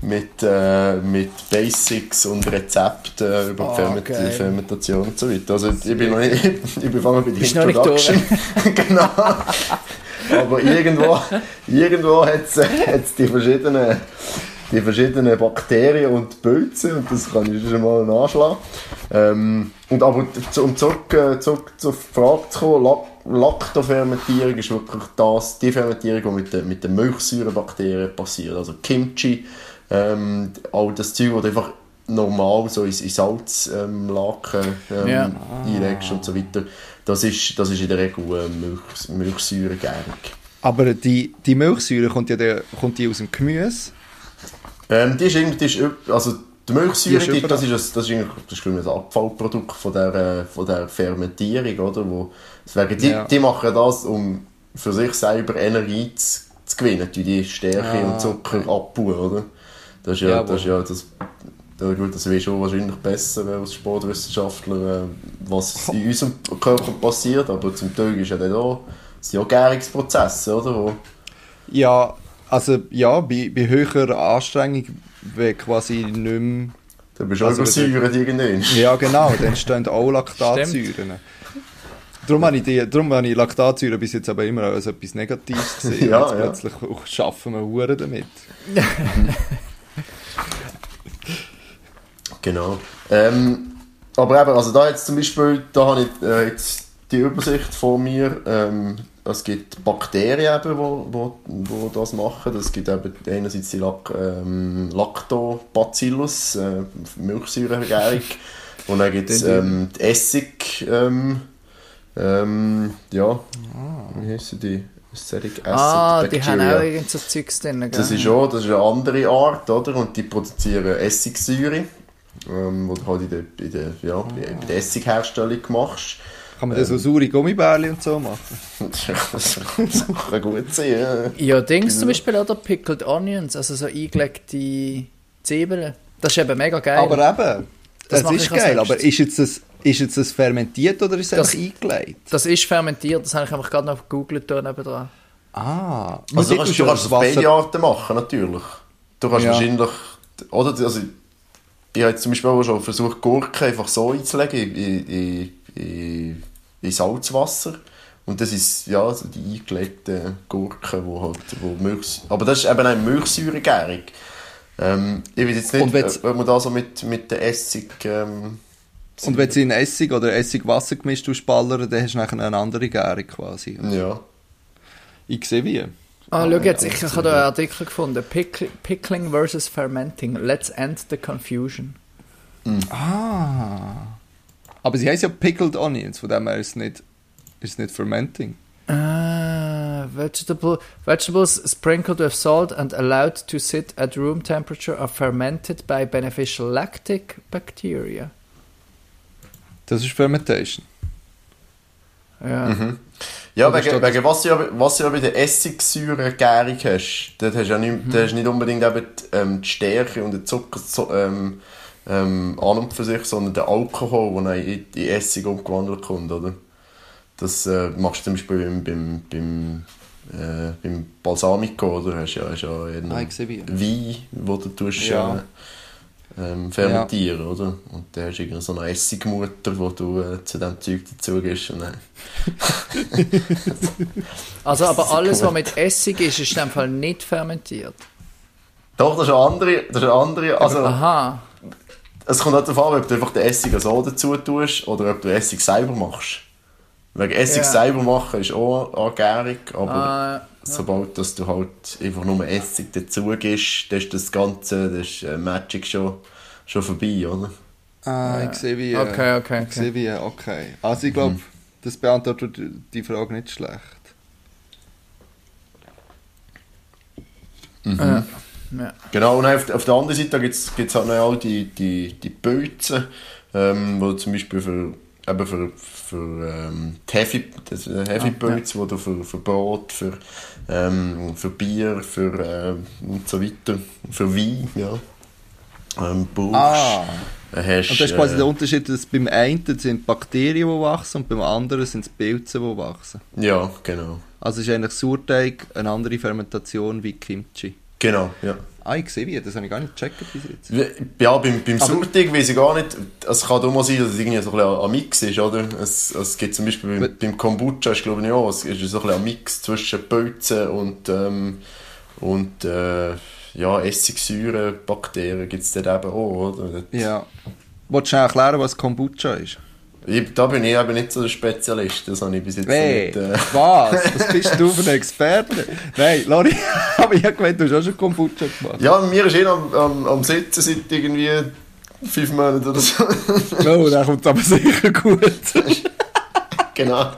Mit, äh, mit Basics und Rezepten über oh, Ferment okay. Fermentation und so weiter. Also ich bin noch nicht, ich bin bei der Introduction. genau. Aber irgendwo, irgendwo hat es die verschiedenen die verschiedenen Bakterien und Pilze und das kann ich schon mal nachschlagen. Ähm, und aber um zurück, äh, zurück zur Frage zu kommen, Lactofermentierung ist wirklich das, die Fermentierung, die mit den, mit den Milchsäurebakterien passiert. Also Kimchi, ähm, all das Zeug, das einfach normal so in, in Salzlaken ähm, ähm, ja. einlegst und so weiter. Das ist, das ist in der Regel äh, Milch, Milchsäuregärung. Aber die, die Milchsäure kommt ja der, kommt die aus dem Gemüse? Ähm, die ist irgendwie, die ist, also die Milchsäure, die ist das, ist ein, das ist das ist ein Abfallprodukt von der, äh, von der Fermentierung, oder? Wo, deswegen, die, ja. die machen das, um für sich selber Energie zu, zu gewinnen, die, die Stärke ah, und Zucker okay. abbauen, oder? Das ist ja, ja das, ist ja das, ja, gut, das wäre schon wahrscheinlich besser als Sportwissenschaftler, äh, was in unserem Körper passiert, aber zum Teil ist ja dann auch, sind ja Gärungsprozesse, oder? Wo, ja, also ja, bei, bei höherer Anstrengung wäre quasi nicht mehr... Dann bist du also, übersäuert irgendwann. Ja genau, dann stehen auch Laktatsäuren. Darum habe, ich die, darum habe ich Laktatsäure bis jetzt aber immer als etwas Negatives gesehen. ja, ja. plötzlich schaffen wir Huren damit. genau. Ähm, aber eben, also da jetzt zum Beispiel, da habe ich äh, jetzt die Übersicht von mir. Ähm, es gibt Bakterien, die wo, wo, wo das machen. Es gibt eben einerseits die Lac, ähm, Lactobacillus, äh, Milchsäuregärung. Und dann gibt es ähm, die Essig, ähm, ähm, ja, wie heissen die? Acid Ah, die haben auch irgend so Zeugs drin, gell? Das ist auch das ist eine andere Art, oder? Und die produzieren Essigsäure, ähm, wo du halt in der, in der, ja, bei der Essigherstellung machst. Kann man da so saure Gummibärli und so machen? das kann gut sein, ja. Ja, Dings zum Beispiel, oder? Pickled Onions, also so eingelegte Zwiebeln. Das ist eben mega geil. Aber eben, Das das, ist geil, aber ist jetzt, das, ist jetzt das fermentiert oder ist es Das- einfach eingelegt? das ist fermentiert, das habe ich einfach gerade noch gegoogelt nebenan. Ah, Also du kannst, du ja kannst das das beide Arten machen, natürlich. Du kannst Ja. wahrscheinlich, oder, also, ich habe jetzt zum Beispiel auch schon versucht, Gurken einfach so einzulegen in, in, in, in Salzwasser. Und das ist, ja, also die eingelegten Gurken, wo halt, wo Milch, aber das ist eben eine Milchsäuregärung. Ähm, ich weiß jetzt nicht, ob man da so mit, mit der Essig, ähm, Und wenn du in Essig oder Essigwasser gemischt tust, ballern, dann hast du nachher eine andere Gärung quasi. ja. Ich sehe wie. Ah, schau jetzt, ich, ich habe da einen Artikel gefunden. Pickl Pickling versus Fermenting. Let's end the confusion. Ah. Aber sie heißt ja Pickled Onions, von dem her ist es nicht, ist es nicht Fermenting. Ah, vegetable, vegetables sprinkled with salt and allowed to sit at room temperature are fermented by beneficial lactic bacteria. Das ist Fermentation. Ja. Ja, Oder wegen, wegen was, du ja, was du ja bei der Essigsäure-Gärung hast, dort hast du ja nicht, da hast nicht unbedingt eben die, ähm, die Stärke und den Zucker so, ähm, ähm, an und für sich, sondern den Alkohol, der in, in Essig umgewandelt kommt, oder? Das äh, machst du zum Beispiel beim, beim, beim, äh, beim Balsamico, oder? Hast du ja, hast ja einen Ah. Wein, wo du tust, Ja. ja. ähm, fermentieren, oder? Und da hast du irgendwie so eine Essigmutter, wo du äh, zu diesem Zeug dazu gibst und dann Also, aber alles, was mit Essig ist, ist in dem Fall nicht fermentiert. Doch, das ist eine andere. Das ist eine andere also, Aha. Es kommt halt darauf an, ob du einfach den Essig so dazu tust oder ob du Essig selber machst. Wegen Essig Ja. selber machen ist auch eine Gärung, aber Ah, sobald dass du halt einfach nur Essig dazu gibst, dann ist das Ganze, das ist äh, Magic schon, schon vorbei, oder? Ah, ich sehe wie. äh, Okay, okay, Ich sehe okay. wie, okay. Also ich glaube, das beantwortet die Frage nicht schlecht. Ja. Ja. Genau, und auf, auf der anderen Seite gibt es halt noch all die, die, die Pilze, ähm, wo zum Beispiel für, eben für, für ähm, die Heavy, das ein Heavy Pilz, wo du für, für Brot, für, ähm, für Bier, für ähm, und so weiter, für Wein, ja, ähm, brauchst. Ah. Dann hast, Und das ist quasi äh, der Unterschied, dass beim einen sind Bakterien, die wachsen und beim anderen sind es Pilze, die wachsen. Ja, genau. Also ist eigentlich Sauerteig eine andere Fermentation wie Kimchi. Genau, ja. Ah, ich sehe wie, das habe ich gar nicht gecheckt bis jetzt. Ja, beim, beim Sauerteig weiß ich gar nicht, es kann auch mal sein, dass es irgendwie so ein bisschen ein Mix ist, oder? Es, es gibt zum Beispiel beim, beim Kombucha, ist glaube ich auch, es ist so ein, bisschen ein Mix zwischen Pilzen und, ähm, und äh, ja, Essigsäure, Bakterien gibt es dort eben auch, oder? Ja. Wolltest du erklären, was Kombucha ist? Ich, da bin ich eben nicht so der Spezialist, das habe ich bis jetzt Hey, nicht... Äh, was? Was bist du für ein Experte? Nein, Lori, aber ich habe gemeint, du hast auch schon Kombucha gemacht. ja, mir ist eh am, am, am Sitzen seit irgendwie fünf Monaten oder so. Oh, dann kommt es aber sicher gut. genau.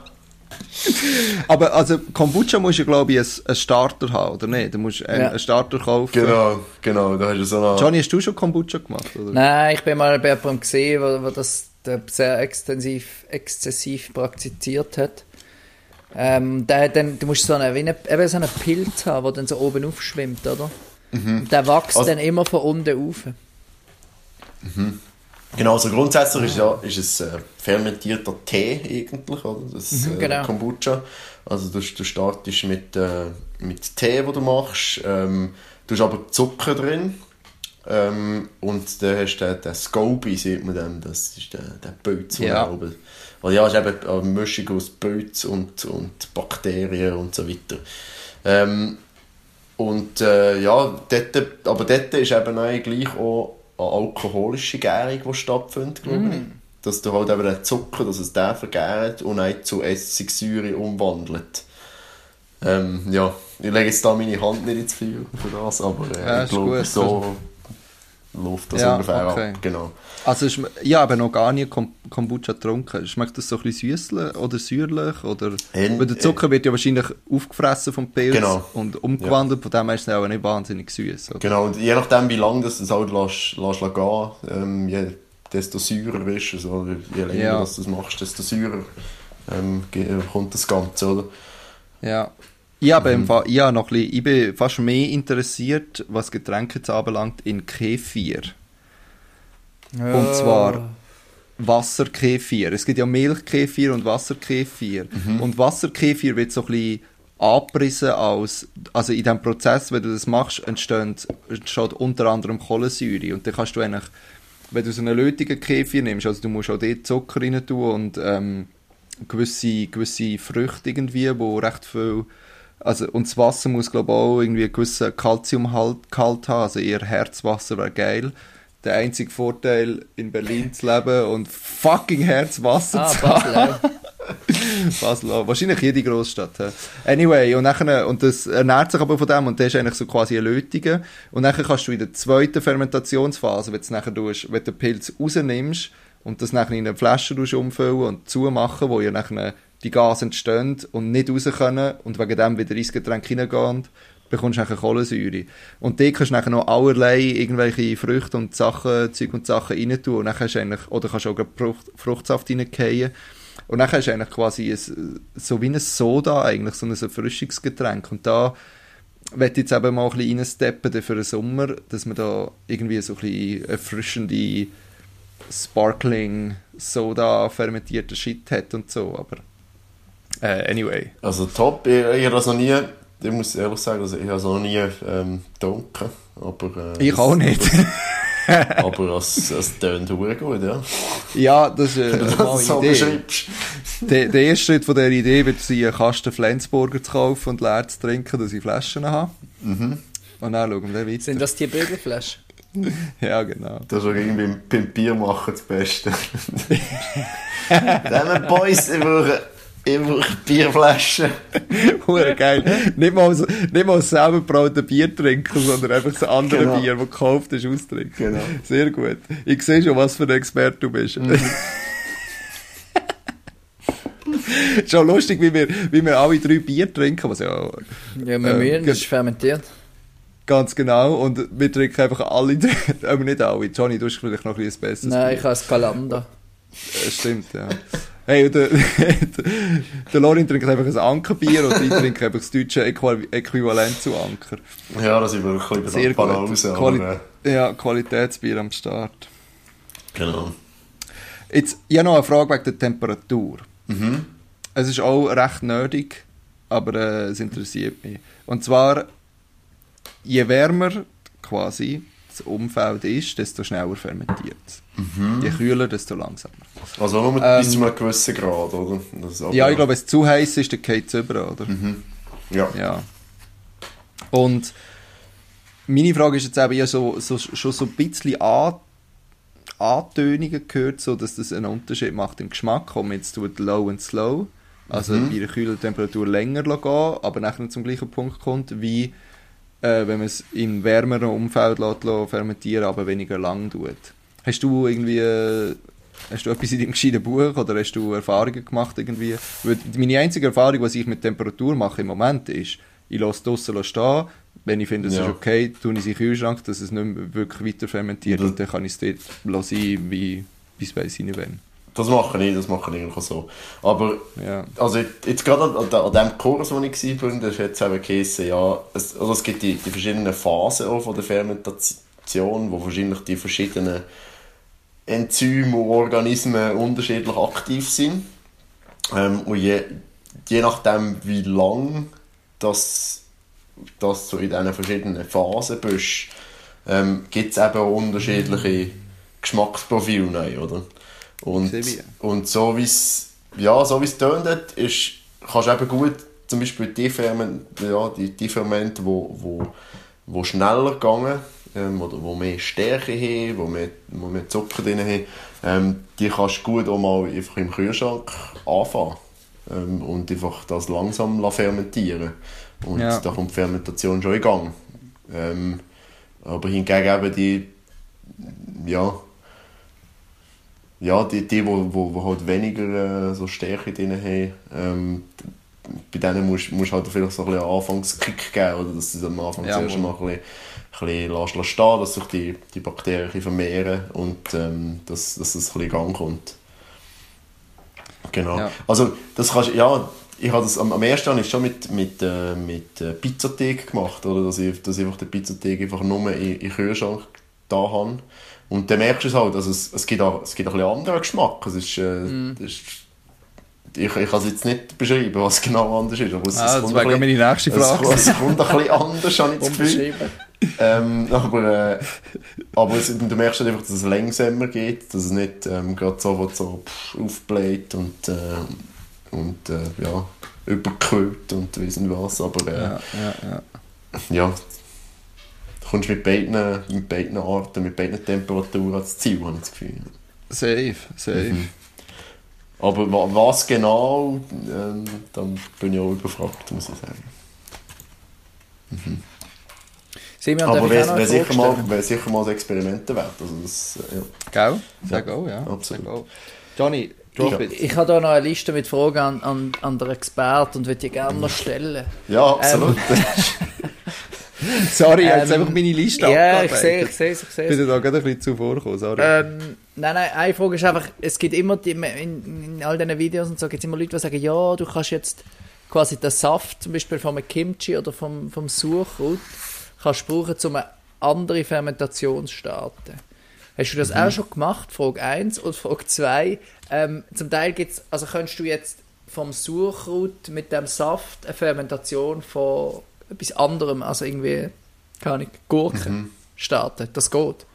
Aber also Kombucha musst du, glaube ich, einen, Starter haben, oder nicht? Du musst einen, Ja. einen Starter kaufen. Genau, genau, da hast du so eine... Johnny, hast du schon Kombucha gemacht? Oder? Nein, ich bin mal bei jemandem gesehen, wo, wo das der sehr extensiv, exzessiv praktiziert hat. Ähm, der hat dann, du musst so einen, wie eine, eben so einen Pilz haben, der dann so oben aufschwimmt, oder? Und der wächst Also- dann immer von unten auf. Genau, also grundsätzlich ist, ja, ist es äh, fermentierter Tee eigentlich, oder? Das Mhm, äh, genau. Kombucha. Also du, du startest mit, äh, mit Tee, den du machst. Ähm, du hast aber Zucker drin. Ähm, und dann hast du den, den Scoby, sieht man dann, das ist der, der Pilz. Ja. oben- Also ja, es ist eben eine Mischung aus Pilz und, und Bakterien und so weiter. Ähm, und äh, ja, dort, aber dort ist eben eigentlich auch eine alkoholische Gärung, die stattfindet, glaube ich. Dass du halt eben den Zucker, dass es den vergärt und auch zu Essigsäure umwandelt. Ähm, ja, ich lege jetzt da meine Hand nicht ins Feuer für das, aber äh, Ja, ich glaube, so, läuft das Ja, ungefähr okay. ab. Genau. Also ich, ich habe noch gar nie Kom Kombucha getrunken. Schmeckt das so ein bisschen süßlich oder säuerlich? Oder, Ähm, weil der Zucker wird ja wahrscheinlich aufgefressen vom Pilz Genau. und umgewandelt, von dem her ist es auch nicht wahnsinnig süß. Genau, und je nachdem, wie lange das es halt lässt, lässt gehen, ähm, je, desto säurer bist du, also je länger Ja. du das machst, desto säurer ähm, kommt das Ganze, oder? Ja. Ich, habe Mhm. Fall, ich, habe noch ein bisschen, ich bin fast mehr interessiert, was Getränke jetzt anbelangt, in Kefir. Und zwar Wasserkefir. Es gibt ja Milchkefir und Wasserkefir. Mhm. Und Wasserkefir wird so ein bisschen abgerissen als, also in diesem Prozess, wenn du das machst, entsteht, entsteht unter anderem Kohlensäure. Und dann kannst du eigentlich, wenn du so einen lötigen Kefir nimmst, also du musst auch dort Zucker rein tun und ähm, gewisse, gewisse Früchte irgendwie, wo recht viel, also und das Wasser muss glaube ich auch irgendwie einen gewissen Kalziumgehalt Gehalt haben, also eher Herzwasser wäre geil. Der einzige Vorteil in Berlin zu leben und fucking Herzwasser Ah, zu haben. Basel auch. Basel auch. Wahrscheinlich jede Großstadt. Anyway, und, nachher, und das ernährt sich aber von dem und das ist eigentlich so quasi eine Lötige. Und dann kannst du in der zweiten Fermentationsphase, wenn du nachher tust, wenn du den Pilz rausnimmst und das nachher in eine Flasche umfüllen und zumachen, wo ja nachher die Gase entstehen und nicht raus können und wegen dem wieder ins Getränk hineingehen, bekommst du nachher Kohlensäure. Und dort kannst du nachher noch allerlei irgendwelche Früchte und Sachen, Zeug und Sachen rein tun und dann du eigentlich, oder kannst auch Frucht, Fruchtsaft reingehen und dann hast du eigentlich quasi ein, so wie ein Soda, eigentlich, so ein Erfrischungsgetränk. Und da werde ich jetzt eben mal ein bisschen reinsteppen für den Sommer, dass man da irgendwie so ein bisschen erfrischende Sparkling Soda fermentierten Shit hat und so, aber äh, anyway. Also top, ich, ich habe das noch nie, ich muss ehrlich sagen, also ich habe es noch nie ähm, getrunken, aber... Äh, Ich auch nicht. aber es, es tönt verdammt gut, ja. ja, das ist äh, so eine Idee. beschreibst. Der, der erste Schritt von dieser Idee wird sein, einen Kasten Flensburger zu kaufen und leer zu trinken, dass ich Flaschen habe. Und dann schauen wir weiter. Sind das die Bügelflaschen? Ja, genau. Das ist auch irgendwie beim, beim Bier machen das Beste. Nehmen Boys, ich brauche, ich brauche Bierflaschen. Hure geil. Nicht mal, so, nicht mal selber brauten Bier trinken, sondern einfach das andere Genau. Bier, das gekauft ist, austrinken. Genau. Sehr gut. Ich sehe schon, was für ein Experte du bist. schon lustig, wie wir, wie wir alle drei Bier trinken, was ja Ja, wir Ähm, müssen, gut. das ist fermentiert. ganz genau. Und wir trinken einfach alle drei, aber nicht alle. Johnny, du hast vielleicht noch ein bisschen besseres Nein, Bier. ich habe das Kalender. Äh, Stimmt, ja. Hey, der, der Lorin trinkt einfach ein Ankerbier und ich trinke einfach das deutsche Äqui Äquivalent zu Anker. Ja, das ist wirklich Sehr gut. Banause, Quali. Äh, ja, Qualitätsbier am Start. genau. Jetzt, ich habe noch eine Frage wegen der Temperatur. Es ist auch recht nerdig, aber äh, es interessiert mich. Und zwar, je wärmer quasi das Umfeld ist, desto schneller fermentiert es. Je kühler, desto langsamer. Also nur Ähm, bis zu einem gewissen Grad, oder? Ja, ich glaube, wenn es zu heiß ist, dann geht es über, oder? Ja. Ja. Und meine Frage ist jetzt eben, ich habe so, so, schon so ein bisschen An Antönungen gehört, so, dass das einen Unterschied macht im Geschmack, ob man jetzt tut low and slow, also bei einer kühlen Temperatur länger gehen, aber nachher zum gleichen Punkt kommt, wie äh, wenn man es in wärmerem Umfeld lässt, lässt fermentieren aber weniger lang tut. Hast du irgendwie äh, Hast du etwas in deinem gescheiten Buch oder hast du Erfahrungen gemacht irgendwie? Weil meine einzige Erfahrung, was ich mit Temperatur mache im Moment ist, ich lasse draussen stehen, wenn ich finde, es Ja. ist okay, tue ich es in den Kühlschrank, dass es nicht mehr wirklich weiter fermentiert Das- und dann kann ich es dort lassen, wie, bis weiss ich nicht wann. Das mache ich, das mache ich so. Aber Ja. also jetzt- gerade an, an, an dem Kurs, wo ich war, da ist jetzt eben geheißen, ja, es, also es gibt die, die verschiedenen Phasen auch von der Fermentation, wo wahrscheinlich die verschiedenen Enzyme und Organismen unterschiedlich aktiv sind. Ähm, und je, je nachdem, wie lang das, das du in diesen verschiedenen Phasen bist, ähm, gibt es eben unterschiedliche Geschmacksprofile, oder? Und, und so wie es ja, so tönt, ist, kannst du eben gut zum Beispiel die Ferment, ja, die, die Fermente, wo, wo, wo schneller gehen, ähm, oder wo mehr Stärke haben, wo mehr, wo mehr Zucker drin haben, ähm, die kannst du gut auch mal einfach im Kühlschrank anfangen ähm, und einfach das langsam fermentieren und Ja. da kommt die Fermentation schon in Gang. Ähm, aber hingegen eben die ja, ja, die, die wo, wo, wo halt weniger äh, so Stärke drin haben, ähm, bei denen musst du halt vielleicht so ein bisschen Anfangskick geben, oder dass du am Anfang Ja, zuerst mal ein bisschen, ein bisschen stehen, dass sich die, die Bakterien vermehren und ähm, dass, dass es ein bisschen in Gang kommt. Genau. Ja. Also, das kannst ja, ich habe das am, am ersten habe ich schon mit, mit, äh, mit äh, Pizzathek gemacht, oder? Dass ich, dass ich einfach den Pizzathek einfach nur in, in den Kühlschrank da habe. Und dann merkst du es halt, also es, es gibt auch, es gibt auch ein bisschen anderen Geschmack. Es ist, äh, das ist, ich, ich kann es jetzt nicht beschreiben, was genau anders ist. Aber es, Ah, es das wäre meine nächste es, Frage. kommt- es kommt ein bisschen anders, habe ich das Gefühl. Ähm, aber äh, aber es, du merkst halt einfach, dass es langsamer geht, dass es nicht ähm, gerade sofort so pff, aufbläht und, äh, und äh, ja, überkühlt und nicht was. Aber äh, Ja, ja, ja. ja, kommst mit beiden, mit beiden Arten, mit beiden Temperaturen ans Ziel, habe ich das Gefühl. Safe, safe. Mhm. Aber wa was genau, ähm, dann bin ich auch überfragt, muss ich sagen. Simon, Aber ich wäre wär sicher, mal- wär sicher mal ein Experiment wert. Also das, äh, ja. Gell? Sag auch, ja. absolut. Auch. Johnny, drop Ja. it. Ich habe da noch eine Liste mit Fragen an, an, an den Experten und würde die gerne noch stellen. ja, absolut. Sorry, ich habe jetzt Ähm, einfach meine Liste Ja, ich sehe ich sehe es, ich sehe Ich es. bin da gerade ein bisschen zuvorgekommen, sorry. Ähm, nein, nein, eine Frage ist einfach, es gibt immer, die, in, in all diesen Videos und so, gibt es immer Leute, die sagen, ja, du kannst jetzt quasi den Saft, zum Beispiel vom Kimchi oder vom, vom Suchrut, kannst du brauchen, um eine andere Fermentation zu starten. Hast du das auch schon gemacht? Frage 1 und Frage 2. Ähm, zum Teil gibt es, also könntest du jetzt vom Suchrut mit dem Saft eine Fermentation von etwas anderem, also irgendwie, keine Ahnung, Gurken starten. Das geht.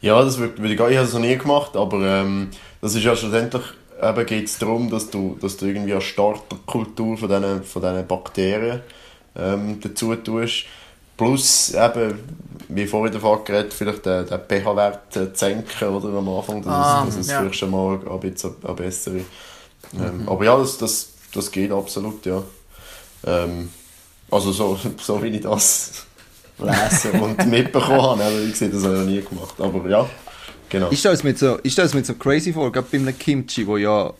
Ja, das würde würd ich gar Ich habe es noch nie gemacht, aber ähm, das ist ja schlussendlich eben geht es darum, dass du, dass du irgendwie eine Starterkultur von diesen, von diesen Bakterien ähm, dazu tust. Plus eben, wie vorhin davon geredet, vielleicht den, den pH-Wert senken oder, am Anfang, dass Ah, es, dass es ja. vielleicht schon mal ein bisschen eine bessere... Ähm, Aber ja, das, das, das geht absolut, ja. Ähm, also so, so wie ich das lese und mitbekommen habe. Also, ich sehe das habe ich noch nie gemacht. Aber ja, genau. Ich stelle es mir so, ich stelle es mir so crazy vor, gerade bei einem Kimchi, wo ja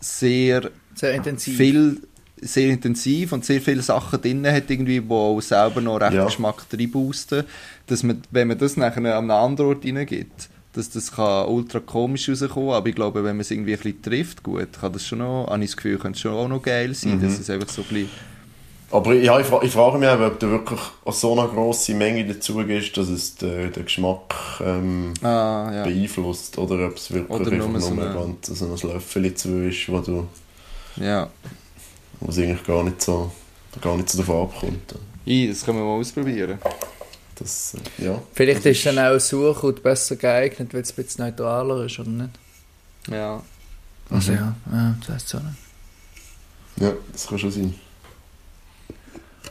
sehr Sehr intensiv. viel, sehr intensiv und sehr viele Sachen drin hat, irgendwie, wo auch selber noch recht Ja. Geschmack reinboosten, dass man, wenn man das nachher an einem anderen Ort reingibt, dass das kann ultra komisch rauskommen, aber ich glaube, wenn man es irgendwie ein bisschen trifft, gut, kann das schon noch, habe ich das Gefühl, könnte es schon auch noch geil sein, Mhm. dass es einfach so ein bisschen, Aber ja, ich, ich frage mich, eben, ob du wirklich an so eine grosse Menge dazu gehst, dass es den, den Geschmack ähm, ah, ja. beeinflusst. Oder ob es wirklich Oder einfach nur nur so ein eine- ganz so ein Löffel zu ist, wo du ja. wo es eigentlich gar nicht so, gar nicht so davon abkommt. I, das können wir mal ausprobieren. Das, äh, ja. Vielleicht das ist dann auch Suchrut besser geeignet, weil es ein bisschen neutraler ist, oder nicht? Ja. Also ja, ja das heißt so nicht. Ja, das kann schon sein.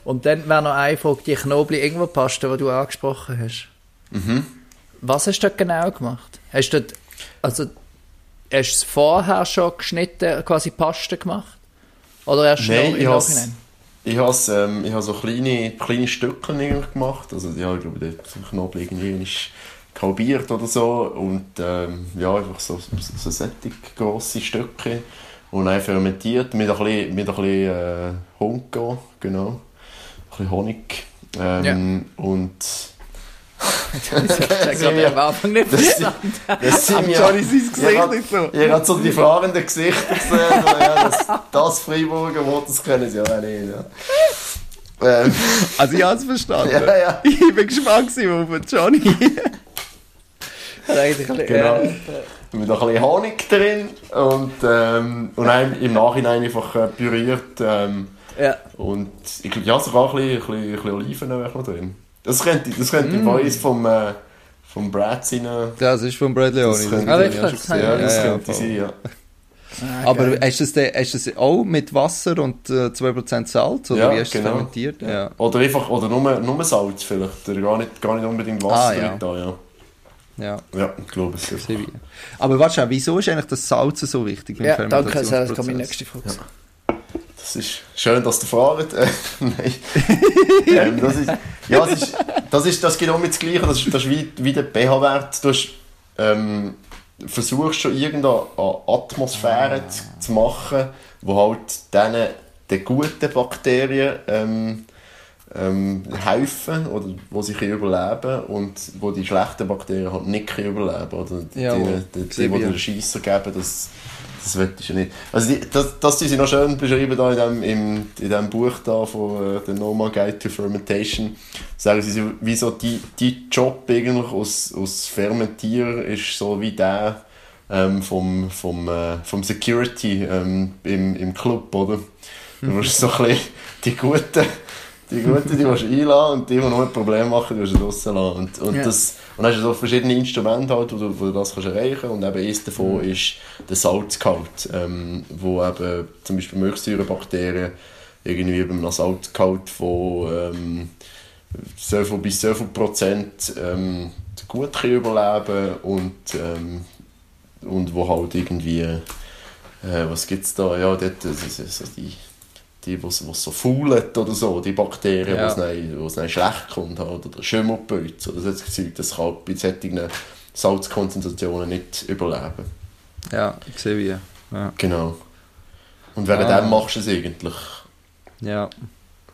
Und dann wäre noch eine Frage, die Knoblauch-Ingwer-Paste, die du angesprochen hast. Mhm. Was hast du dort genau gemacht? Hast du dort, also, hast du es vorher schon geschnitten, quasi Paste gemacht? Oder erst Nein, noch ich im has- Nachhinein? Ich habe ähm, ich habe so kleine, kleine Stücke gemacht. Also, ja, ich glaube, der Knoblauch irgendwie ist halbiert oder so. Und ähm, ja, einfach so, so, so sättig grosse Stücke. Und dann fermentiert mit ein bisschen, mit ein bisschen äh, Hongo, genau. Ein bisschen Honig. Ähm, Und Ich habe ich am Anfang nicht das, verstanden. das sind ja... Johnny sein Gesicht Ja, nicht so. Ihr habt so die fahrenden Gesichter gesehen. Ja, das, das Freiburger Wort, das kennen sie ja nicht. Ja. Ähm, Also ich habe es verstanden. ja, ja. Ich bin gespannt auf Johnny. Eigentlich ein bisschen, Genau. äh, Mit ein bisschen Honig drin und, ähm, und dann im Nachhinein einfach äh, püriert. Ähm, ja. und ich glaube, ja, sogar ein bisschen, ein bisschen, ein bisschen Oliven drin. Das könnte, das könnte mm. uns vom, äh, vom Brad sein. Das ist von Brad Leone. Das könnte- Ah, ja wirklich? schon gesehen. Ja, das Ja, ja, könnte voll. sein, ja. Ah, Aber geil. hast du, das, denn- hast du das auch mit Wasser und äh, 2% Salz? Oder Ja, wie hast du es genau. fermentiert? Ja. Oder einfach, oder nur, nur Salz vielleicht. Oder gar nicht, gar nicht unbedingt Wasser Ah, ja. drin da, ja. ja. Ja, ich glaube es. Ja. Aber warte schon, wieso ist eigentlich das Salz so wichtig beim ja, danke, das kommt meine nächste Frage. Das das ist schön, dass du fragst. Äh, nein. ähm, das ist, ja, das ist, das ist das genau mit das Gleiche. Das ist, das ist wie, wie der pH-Wert. Du hast, ähm, versuchst schon irgendeine Atmosphäre zu, zu machen, wo halt denen, den guten Bakterien ähm, ähm, helfen oder wo sie können überleben und wo die schlechten Bakterien halt nicht können überleben oder die, Ja, die, die, die, die, den Scheisser geben, das, das will ich ja nicht. Also die, das, das die sie noch schön beschrieben da in dem, im, in dem Buch da von äh, The Normal Guide to Fermentation, sagen sie, so, wie so die, die Job eigentlich aus, aus Fermentieren ist so wie der ähm, vom, vom, äh, vom Security ähm, im, im Club, oder? Du musst so ein bisschen die Guten, die Guten, die willst du einladen und die, die noch ein Problem machen, die willst du draussen lassen. Und, und, Ja. das, und dann hast du so verschiedene Instrumente halt, wo du, wo du das kannst erreichen und eben eines davon ist der Salzgehalt, ähm, wo eben zum Beispiel Milchsäurebakterien irgendwie bei einem Salzgehalt von ähm, so viel bis so viel Prozent ähm, gut können überleben und ähm, und wo halt irgendwie äh, was gibt's da ja dort das ist so die die was was so faulet oder so die Bakterien Ja. was nein was nein schlecht kommt halt oder Schimmelpilz oder solche Zeug das kann bei solchen Salzkonzentrationen nicht überleben Ja, ich sehe wie. Ja. genau und während Ah. dem machst du es eigentlich ja.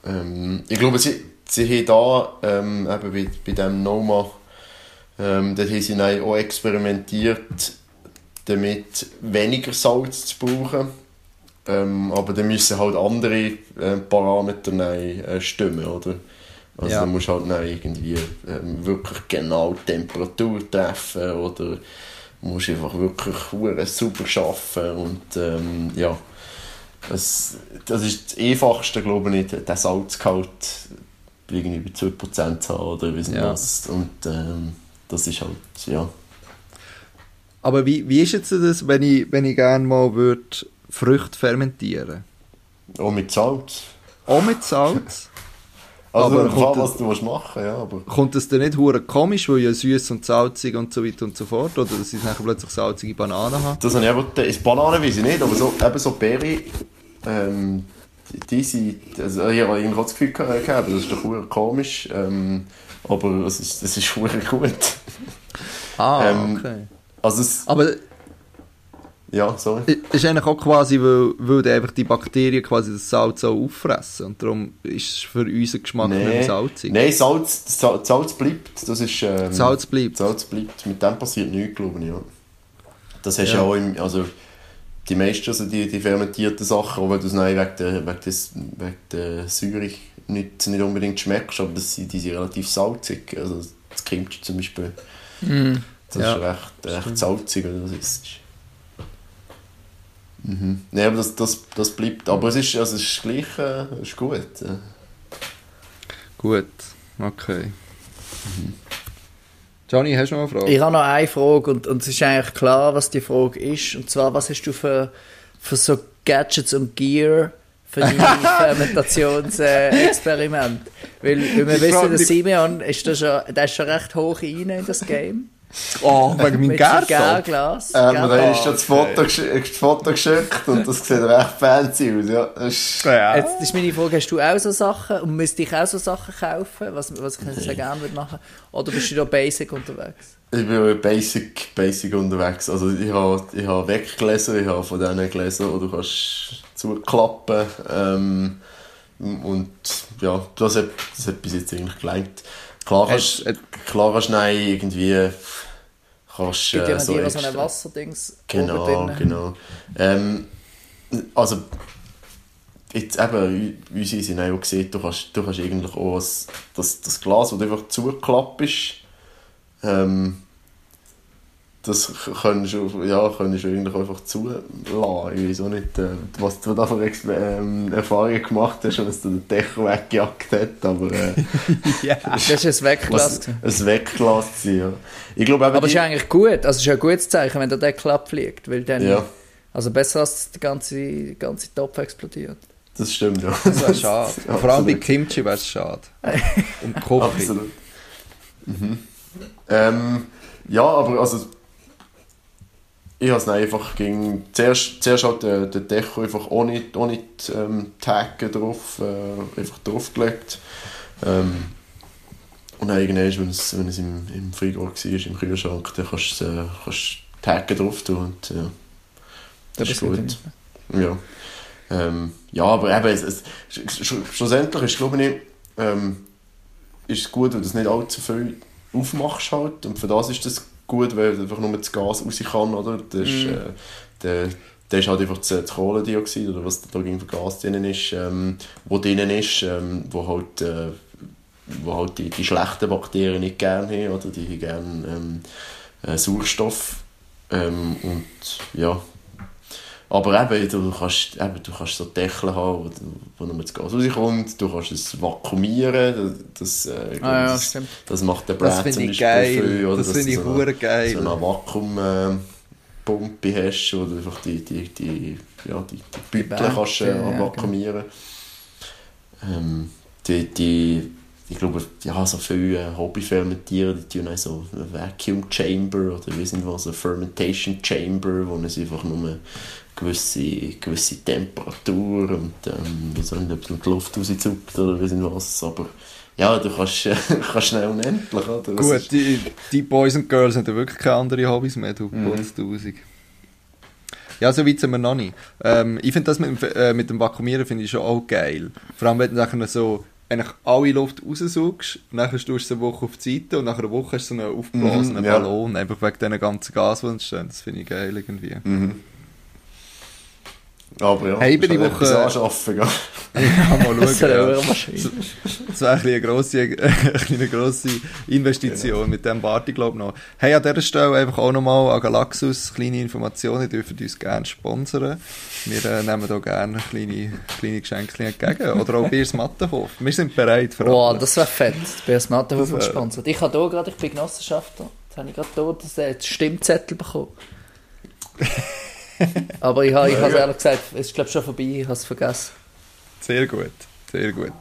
Ähm, ich glaube, sie, sie haben da, ähm, eben bei, bei dem Noma, ähm, dort haben sie dann auch experimentiert, damit weniger Salz zu brauchen. Ähm, aber dann müssen halt andere äh, Parameter dann, äh, stimmen, oder? Also Ja. dann musst du halt dann irgendwie ähm, wirklich genau die Temperatur treffen oder musst einfach wirklich hure super arbeiten und ähm, ja, das, das ist das Einfachste, glaube ich, den Salzgehalt irgendwie bei 2% zu haben oder wie Ja. was. Und ähm, das ist halt, ja. Aber wie, wie ist jetzt das, wenn ich, wenn ich gerne mal würd Früchte fermentieren Auch mit Salz. Auch mit Salz? Also, Aber aber kommt das- was du machen ja, aber... Kommt das dann nicht hure komisch, weil ja süß und salzig und so weiter und so fort? Oder dass ich nachher plötzlich salzige Bananen habe? Das habe ich eben, das Bananen weiß ich nicht, aber so, eben so Berry, ähm, die, sind, also ich habe irgendwie das Gefühl gehabt, das ist doch verdammt komisch, ähm, aber es ist, es ist verdammt gut. Ah, Ähm, okay. Also es, Aber ja, sorry. es ist eigentlich auch quasi, weil, weil einfach die Bakterien quasi das Salz auch auffressen. Und darum ist es für unseren Geschmack nicht mehr salzig. Nein, Salz, das Sal- Salz bleibt. Das ist, ähm, Salz bleibt. Salz bleibt. Mit dem passiert nichts, glaube ich. Ja. Das hast du Ja. ja auch im, also die meisten, also die, die fermentierten Sachen, auch wenn du es wegen der, wegen des, wegen der Säure nicht, nicht unbedingt schmeckst, aber das, die sind relativ salzig. Also das Kimchi zum Beispiel, das Ja. ist recht, recht salzig, du das isst. Mhm. Nein, aber das, das, das bleibt. Aber es ist, also es ist gleich äh, es ist gut. ja. Gut, okay. Johnny, hast du noch eine Frage? Ich habe noch eine Frage und, und es ist eigentlich klar, was die Frage ist. Und zwar, was hast du für, für so Gadgets und Gear für deine Fermentationsexperiment? weil, weil wir Ich wissen, der Simeon ist, da schon, der ist schon recht hoch rein in das Game. Oh, wegen meinem Gärtopf? Gärglas. Ähm, da ist schon das Foto, das Foto geschickt und das sieht recht fancy aus. Ja. Das ist, Ja. Jetzt ist meine Frage, hast du auch so Sachen und müsste ich auch so Sachen kaufen, was, was ich sehr gerne würde machen Oder bist du da basic unterwegs? ich bin basic, basic unterwegs. Also ich habe ich habe Weggläser, ich habe von diesen Gläsern, wo du kannst zuklappen ähm, und ja, das hat, das hat bis jetzt eigentlich gelangt. Klar kannst, klar kannst du dann irgendwie kannst, äh, so die, so extra- Wasserdings Genau, genau. Ähm, also, jetzt eben, wie sie sind auch gesehen, du kannst, du kannst eigentlich auch das, das, Glas, das einfach zugeklappt ähm, das kannst du, ja, kannst du eigentlich einfach zulassen. Ich weiß auch nicht, äh, was du da für ähm, Erfahrungen gemacht hast und dass du den Deckel weggejagt hat, aber äh, ja. Das ist ein Wegglas. was, ein Wegglas gewesen, ja. Ich glaube eben, Aber es ist eigentlich gut, also es ist ein gutes Zeichen, wenn der Deckel abfliegt, weil dann, ja, also besser als der ganze, ganze Topf explodiert. das stimmt, ja. Das wäre schade. Ja, Vor allem bei. Kimchi wäre es schade. Und Kochi. Absolut. Mhm. Ähm, ja, aber also ich habe es einfach ging zuerst, zuerst halt den, den Deko einfach ohne, ohne die, ähm, Taggen drauf, äh, einfach draufgelegt. Ähm, und dann irgendwann, wenn es, wenn es im, im Frigor war, im Kühlschrank, dann kannst du äh, kannst Taggen drauf tun und ja, das ist gut. Ja. Ähm, ja, aber eben, es, es, schlussendlich ist, glaube ich, ähm, ist es gut, wenn du es nicht allzu viel aufmachst halt. Und für das ist das gut, weil einfach nur das Gas raus kann, oder? Das ist, mm. äh, der, der ist halt einfach das, das Kohlendioxid, oder was da für Gas drin ist, ähm, wo drin ist, ähm, wo halt, äh, wo halt die, die schlechten Bakterien nicht gerne haben, oder die gerne ähm, äh, Sauerstoff. Ähm, und ja, aber eben, du kannst, eben, du kannst so Deckel haben, wo, wo nur das Gas rauskommt, du kannst es vakuumieren, das, äh, ah, ja, das, das, macht der Brad zum Beispiel geil. viel. Oder das finde ich so, geil. So eine Vakuumpumpe äh, hast, wo du einfach die, die, die, ja, die, die Beutel kannst äh, ja, vakuumieren. Genau. Ähm, die, die ich glaube, ja, so viele Hobbyfermentieren, die tun auch so ein Vacuum Chamber oder wie sind was, eine Fermentation Chamber, wo es einfach nur gewisse, gewisse Temperatur und ähm, wie soll nicht, die Luft rauszupft oder wie sind was, aber ja, du kannst, äh, kannst schnell unendlich, oder? Gut, ist... die, die Boys and Girls haben ja wirklich keine anderen Hobbys mehr, du mhm. Ja, so weit sind wir noch nicht. Ähm, ich finde das mit, äh, mit dem Vakuumieren finde ich schon auch geil. Vor allem, wenn du so eigentlich alle Luft raussaugst, und dann tust du es eine Woche auf die Seite und nach einer Woche hast du so einen aufgeblasenen mhm, ja. Ballon, einfach wegen diesen ganzen Gas, die entstehen. Das finde ich geil irgendwie. Mhm. Aber ja, hey, die Woche anschaffen. Ja, mal schauen. das wäre ja. eine grosse, eine grosse Investition mit dem Party, glaube ich, noch. Hey, an dieser Stelle einfach auch nochmal an Galaxus kleine Informationen, die dürfen uns gerne sponsern. Wir äh, nehmen da gerne kleine, kleine Geschenke entgegen. Oder auch Biers Mattenhof. Wir sind bereit für Boah, das wäre fett. Biers Mattenhof gesponsert. Ich habe hier gerade, ich bin Genossenschafter, jetzt habe ich gerade hier den Stimmzettel bekommen. Aber ich habe ich es ehrlich gesagt, es ist glaube schon vorbei, ich habe es vergessen. Sehr gut. Sehr gut.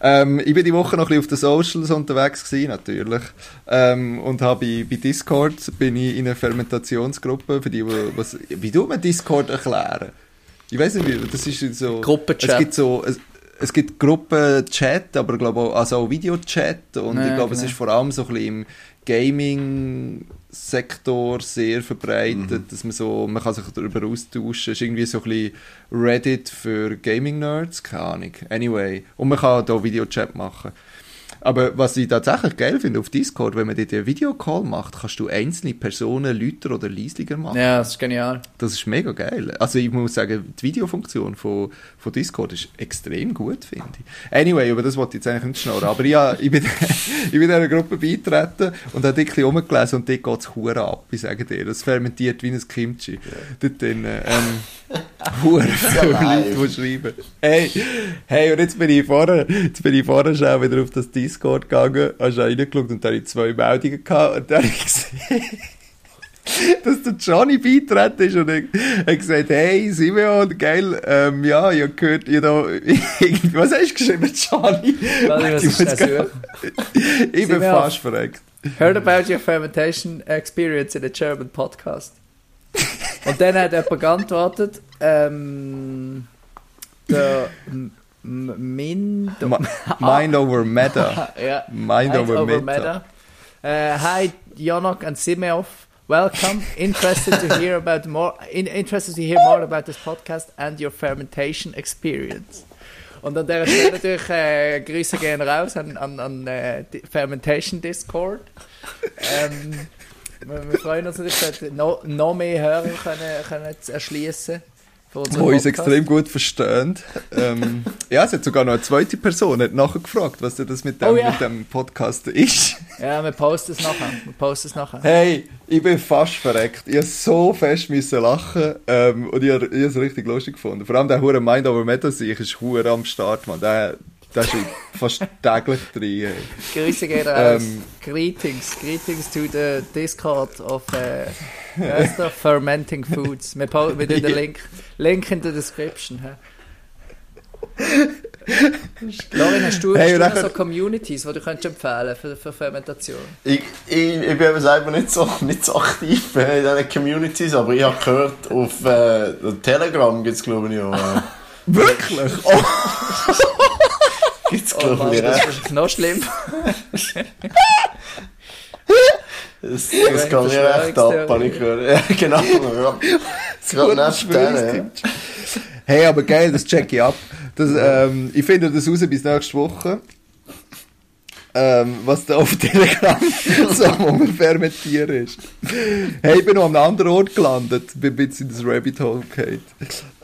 Ähm, ich bin die Woche noch ein bisschen auf den Socials unterwegs gewesen, natürlich. Ähm, und habe bei, bei Discord bin ich in einer Fermentationsgruppe, für die, was, wie tut man Discord erklären? Ich weiß nicht, wie, das ist so... Gruppenchat. Es gibt so... Es, es gibt Gruppenchat, aber glaube auch, also auch Videochat und ja, ich glaube, genau. es ist vor allem so ein bisschen im Gaming-Sektor sehr verbreitet, mhm. dass man so, man kann sich darüber austauschen, es ist irgendwie so ein bisschen Reddit für Gaming-Nerds, keine Ahnung, anyway, und man kann da Videochat machen. Aber was ich tatsächlich geil finde auf Discord, wenn man dir den Videocall macht, kannst du einzelne Personen lauter oder leisiger machen. Ja, das ist genial. Das ist mega geil. Also ich muss sagen, die Videofunktion von, von Discord ist extrem gut, finde ich. Anyway, über das wollte ich jetzt eigentlich nicht schnurren. Aber ja, ich bin, ich bin dieser Gruppe beitreten und habe ein bisschen rumgelesen und dort geht es ab, ich sage dir. Das fermentiert wie ein Kimchi. Ja. Dort dann, ähm, Huren viele Leute, die schreiben. Hey, hey, und jetzt bin ich vorher, jetzt bin ich vorher schon wieder auf das Discord gegangen, hast reingeschaut und da hatte ich zwei Meldungen gehabt und dann habe ich gesehen, dass der Johnny beitreten ist und er hat gesagt, hey Simeon, geil, ähm, ja, ich habe gehört, you know, was hast du geschrieben, Johnny? Was ich, ich bin fast verreckt. Heard about your fermentation experience in a German podcast. Und dann hat jemand geantwortet, ähm, der Mind, mind over Meta. yeah. Mind, over, over Meta. meta. Uh, hi, Jonok and Simeov. Welcome. Interested to hear about more. In, interested to hear more about this podcast and your fermentation experience. Und an der Stelle natürlich äh, Grüße gehen raus an, an, an äh, Fermentation Discord. Ähm, wir, wir, freuen uns natürlich, noch, noch mehr Hörer können, können erschließen wo uns extrem gut verstehen. ähm, ja, es hat sogar noch eine zweite Person hat nachher gefragt, was das mit dem, oh, yeah. mit dem Podcast ist. Ja, wir posten es nachher. Wir posten es nachher. Hey, ich bin fast verreckt. Ich musste so fest müssen lachen ähm, und ich habe es richtig lustig gefunden. Vor allem der hure Mind Over Meta sich ist hure am Start, man. Der, der ist fast täglich drin. Grüße gehen raus. Ähm, greetings, greetings to the Discord of uh, Fermenting Foods. Wir, tun den Link, Link in the description. Lorin, hast du, Hey, hast du so Communities, die du könntest empfehlen für, für Fermentation? Ich, ich, ich bin eben selber nicht so, nicht so aktiv in diesen Communities, aber ich habe gehört, auf äh, Telegram gibt es glaube ich auch. Äh, Wirklich? Oh, gibt es Oh glaube ich das recht. ist noch schlimm. Das, das kann ich recht ab, habe ich gehört. Ja, genau. Ja. Gerade neben denen. Hey, aber geil, das check ich ab. Das, ähm, ich finde das raus bis nächste Woche. Ähm, was da auf Telegram so am Fermentieren ist. Hey, ich bin noch an einem anderen Ort gelandet. Bin ein bisschen in das Rabbit Hole gefallen.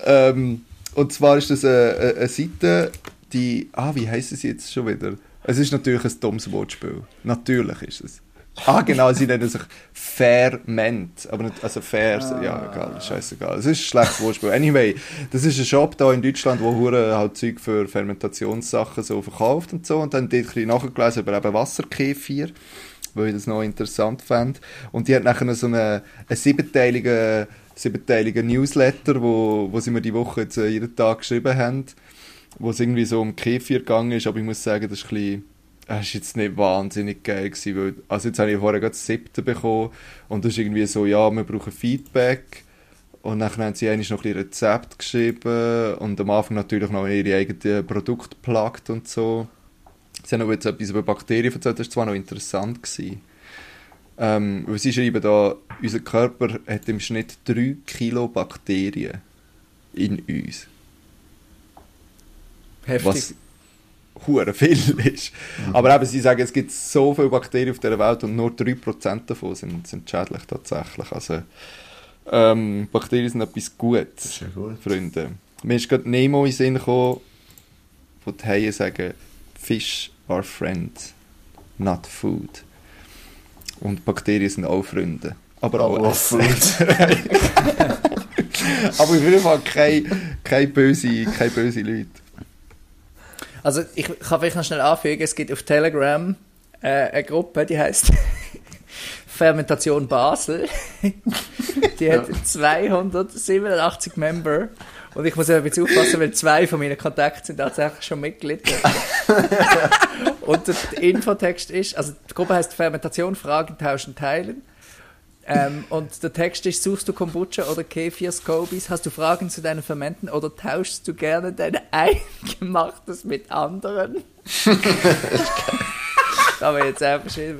Ähm, und zwar ist das eine, eine Seite, die. Ah, wie heisst es jetzt schon wieder? Es ist natürlich ein dummes Wortspiel. Natürlich ist es. Ah, genau, sie nennen sich Ferment. Aber nicht, also Fair, ja, egal, scheißegal. Es ist ein schlechtes Wortspiel. Anyway, das ist ein Shop da in Deutschland, wo hure halt Zeug für Fermentationssachen so verkauft und so. Und dann dort ein bisschen nachgelesen über eben Wasserkefir, weil ich das noch interessant fand. Und die hat nachher so einen, einen siebenteiligen, siebenteiligen Newsletter, wo, wo sie mir die Woche jetzt äh, jeden Tag geschrieben haben, wo es irgendwie so um Kefir gegangen ist. Aber ich muss sagen, das ist ein bisschen es ist jetzt nicht wahnsinnig geil gewesen, weil, also jetzt habe ich vorher gerade das siebte bekommen und das ist irgendwie so, ja, wir brauchen Feedback und dann haben sie eigentlich noch ein Rezept geschrieben und am Anfang natürlich noch ihre eigenen Produkte plagt und so. Sie haben aber jetzt etwas über Bakterien erzählt, das war zwar noch interessant. Gewesen. Ähm, weil sie schreiben da, unser Körper hat im Schnitt 3 Kilo Bakterien in uns. Heftig. Was hure viel ist. Aber eben, sie sagen, es gibt so viele Bakterien auf dieser Welt und nur 3% davon sind, sind schädlich tatsächlich. Also, ähm, Bakterien sind etwas Gutes, ist ja gut. Freunde. Mir ist gerade Nemo in den Sinn gekommen, wo die Haie sagen, Fish are friends, not food. Und Bakterien sind auch Freunde. Aber auch Essen. Food. Aber auf jeden Fall keine, keine, böse, keine böse Leute. Also ich kann vielleicht noch schnell anfügen, es gibt auf Telegram äh, eine Gruppe, die heißt Fermentation Basel. die hat 287 Member. Und ich muss ja ein bisschen aufpassen, weil zwei von meinen Kontakten sind tatsächlich schon Mitglied. Und der Infotext ist, also die Gruppe heißt Fermentation, Fragen, Tauschen, Teilen. Ähm, und der Text ist, suchst du Kombucha oder Kefir Scobies? Hast du Fragen zu deinen Fermenten oder tauschst du gerne dein Eingemachtes mit anderen? Kann man jetzt einfach schön.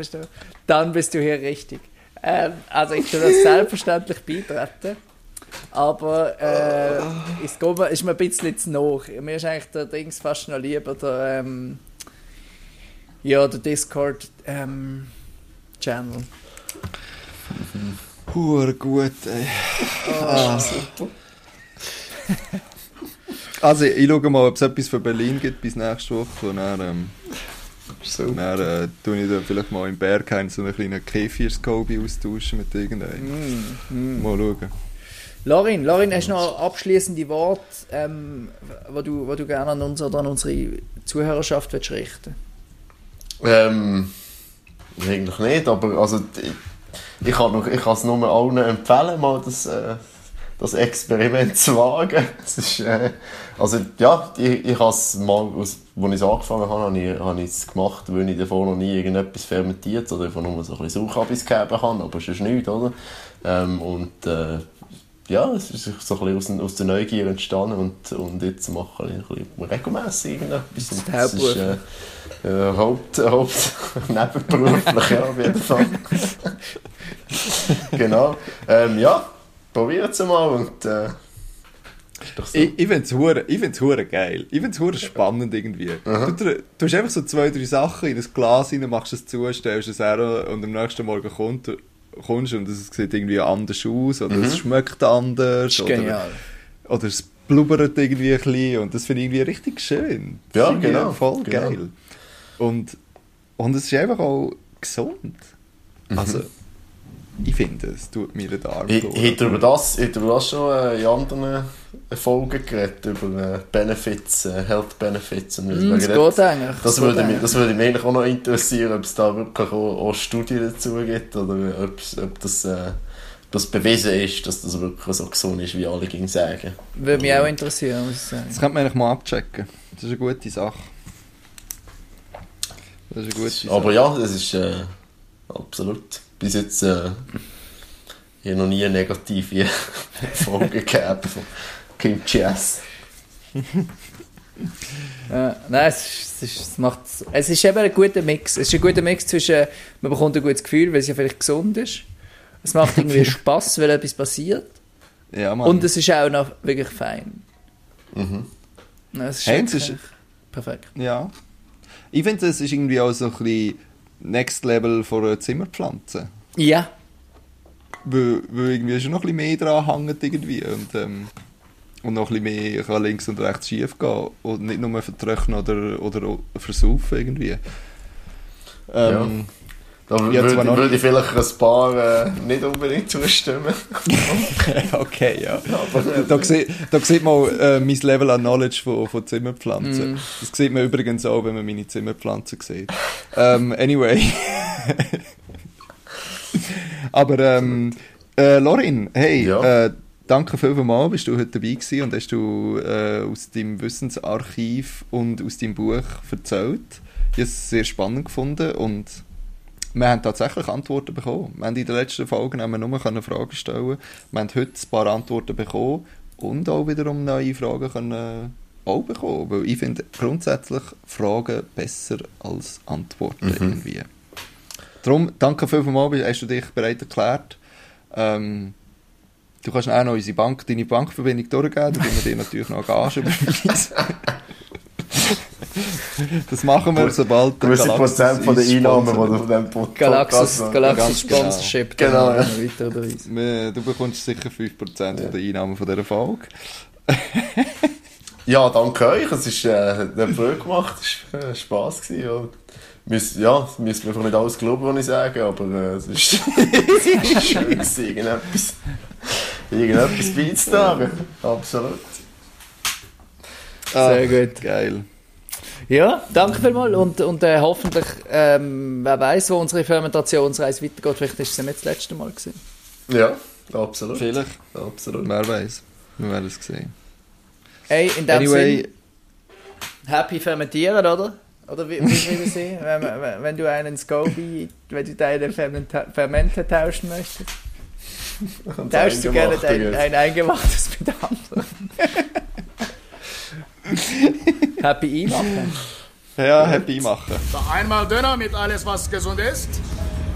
Dann bist du hier richtig. Ähm, also ich tue das selbstverständlich beitreten. Aber äh, ich glaube, ist mir ein bisschen zu noch. Mir ist eigentlich der Dings fast noch lieber, der, ähm, ja, der Discord ähm, Hure gut, ey. Ah. Also, ich schaue mal, ob es etwas für Berlin gibt bis nächste Woche. Und dann, ähm, So. dann äh, tue ich dann vielleicht mal im Berghain so einen kleinen Kefir-Scoby austauschen mit irgendeinem. Mm, Mal schauen. Lorin, Lorin, hast du noch abschließende Worte, ähm, wo du, wo du gerne an uns oder an unsere Zuhörerschaft willst richten Ähm, eigentlich nicht, aber also, ich, kann noch- ich kann es nur allen empfehlen, mal das, äh, das Experiment zu wagen. Das ist, äh, also ja, ich, ich habe es mal, als ich es angefangen habe, habe ich, habe ich es gemacht, weil ich davor noch nie irgendetwas fermentiert oder einfach nur so ein bisschen Sauchabis gegeben habe, aber es ist nichts, oder? Ähm, und äh, ja, es ist so ein bisschen aus, aus der Neugier entstanden und, und jetzt mache ich ein bisschen regelmässig irgendetwas. Das ist Und der Hauptberuf. äh, äh, Haupt, Haupt nebenberuflich, ja, auf jeden Fall. genau. Ähm, ja, probiert es mal und äh, so. Ich, ich finde es hure, ich find's hure geil. Ich finde es hure spannend irgendwie. Du, du, hast einfach so zwei, drei Sachen in ein Glas rein, machst es zu, stellst es her und am nächsten Morgen kommt, kommst du und es sieht irgendwie anders aus oder es schmeckt anders. Das ist oder, genial. Oder es blubbert irgendwie ein bisschen und das finde ich irgendwie richtig schön. Das Ja, genau, Voll genau. geil. Und, und es ist einfach auch gesund. Also, ich finde, es tut mir den Arm ich über das, über das schon äh, in anderen Folgen geredet, über äh, Benefits, äh, Health Benefits. Und Mm, das geht eigentlich. Das würde, mich, eigentlich. das würde mich eigentlich auch noch interessieren, ob es da wirklich auch, auch Studien dazu gibt oder ob, ob, das, äh, das bewiesen ist, dass das wirklich so gesund ist, wie alle gegen sagen. Würde mich auch interessieren, muss ich sagen. Das könnte man eigentlich mal abchecken. Das ist eine gute Sache. Das ist eine gute Sache. Aber ja, das ist äh, absolut. Bis jetzt äh, ich noch nie eine negative Folge gehabt von Kim Chess. Ja, nein, es, ist, es, es, macht, es ist eben ein guter Mix. Es ist ein guter Mix zwischen, man bekommt ein gutes Gefühl, weil es ja vielleicht gesund ist. Es macht irgendwie Spass, weil etwas passiert. Ja, Mann. Und es ist auch noch wirklich fein. Mhm. Es ist, Hey, es ist- perfekt. Ja. Ich finde, das ist irgendwie auch so ein bisschen Next Level von einer Zimmerpflanze. Ja, Weil, weil irgendwie schon noch ein bisschen mehr dran hängt irgendwie. Und, ähm, und noch ein bisschen mehr kann links und rechts schief gehen. Und nicht nur vertrocknen oder, oder versaufen irgendwie. Ähm, Da würde, würde ich vielleicht ein paar äh, nicht unbedingt zustimmen. okay, ja. Aber, äh, Da sieht, da sieht man äh, mein Level an Knowledge von, von Zimmerpflanzen. Mm. Das sieht man übrigens auch, wenn man meine Zimmerpflanzen sieht. Ähm, anyway. Aber ähm, äh, Lorin, hey, Ja. äh, danke vielmals, bist du heute dabei gewesen und hast du äh, aus deinem Wissensarchiv und aus deinem Buch erzählt. Ich habe es sehr spannend gefunden und wir haben tatsächlich Antworten bekommen. Wir haben in den letzten Folgen haben wir nur können Fragen stellen Wir haben heute ein paar Antworten bekommen und auch wiederum neue Fragen können auch bekommen. Weil ich finde grundsätzlich Fragen besser als Antworten irgendwie. Darum, danke vielmals, hast du dich bereit erklärt. Ähm, du kannst auch noch unsere Bank, deine Bankverbindung durchgeben, dann wir dir natürlich noch Gage überweisen. das machen wir, sobald der gewisse Prozent von den uns Einnahmen, die sponsert. du von diesem Podcast. Galaxis Ganz genau. Sponsorship. Genau, ja. Weiter. Wir- Du bekommst sicher 5% von der Einnahmen von dieser Folge. Ja, danke euch. Es ist, äh, hat nicht Freude gemacht. Es war äh, Spass. Gewesen, und müsst, ja, müsst mir einfach nicht alles glauben, was ich sage, aber äh, es ist, es ist schön gewesen, irgendetwas, irgendetwas beizutragen. Absolut. Ah, Sehr gut. Geil. Ja, danke vielmals und, und äh, hoffentlich, ähm, wer weiß, wo unsere Fermentationsreise weitergeht, vielleicht ist es ja nicht das letzte Mal gewesen. Ja, absolut. Vielleicht. Absolut. Wer weiß. Wir werden es sehen. Ey, in dem Anyway, Sinn, happy fermentieren, oder? Oder wie, wie ich sehen? wenn, wenn, wenn du einen Scoby, wenn du deine Fermenta Fermente tauschen möchtest, tauschst du gerne dein, ein eingemachtes mit anderen. Happy E-Machen. ja, happy machen. Da einmal Döner mit alles, was gesund ist.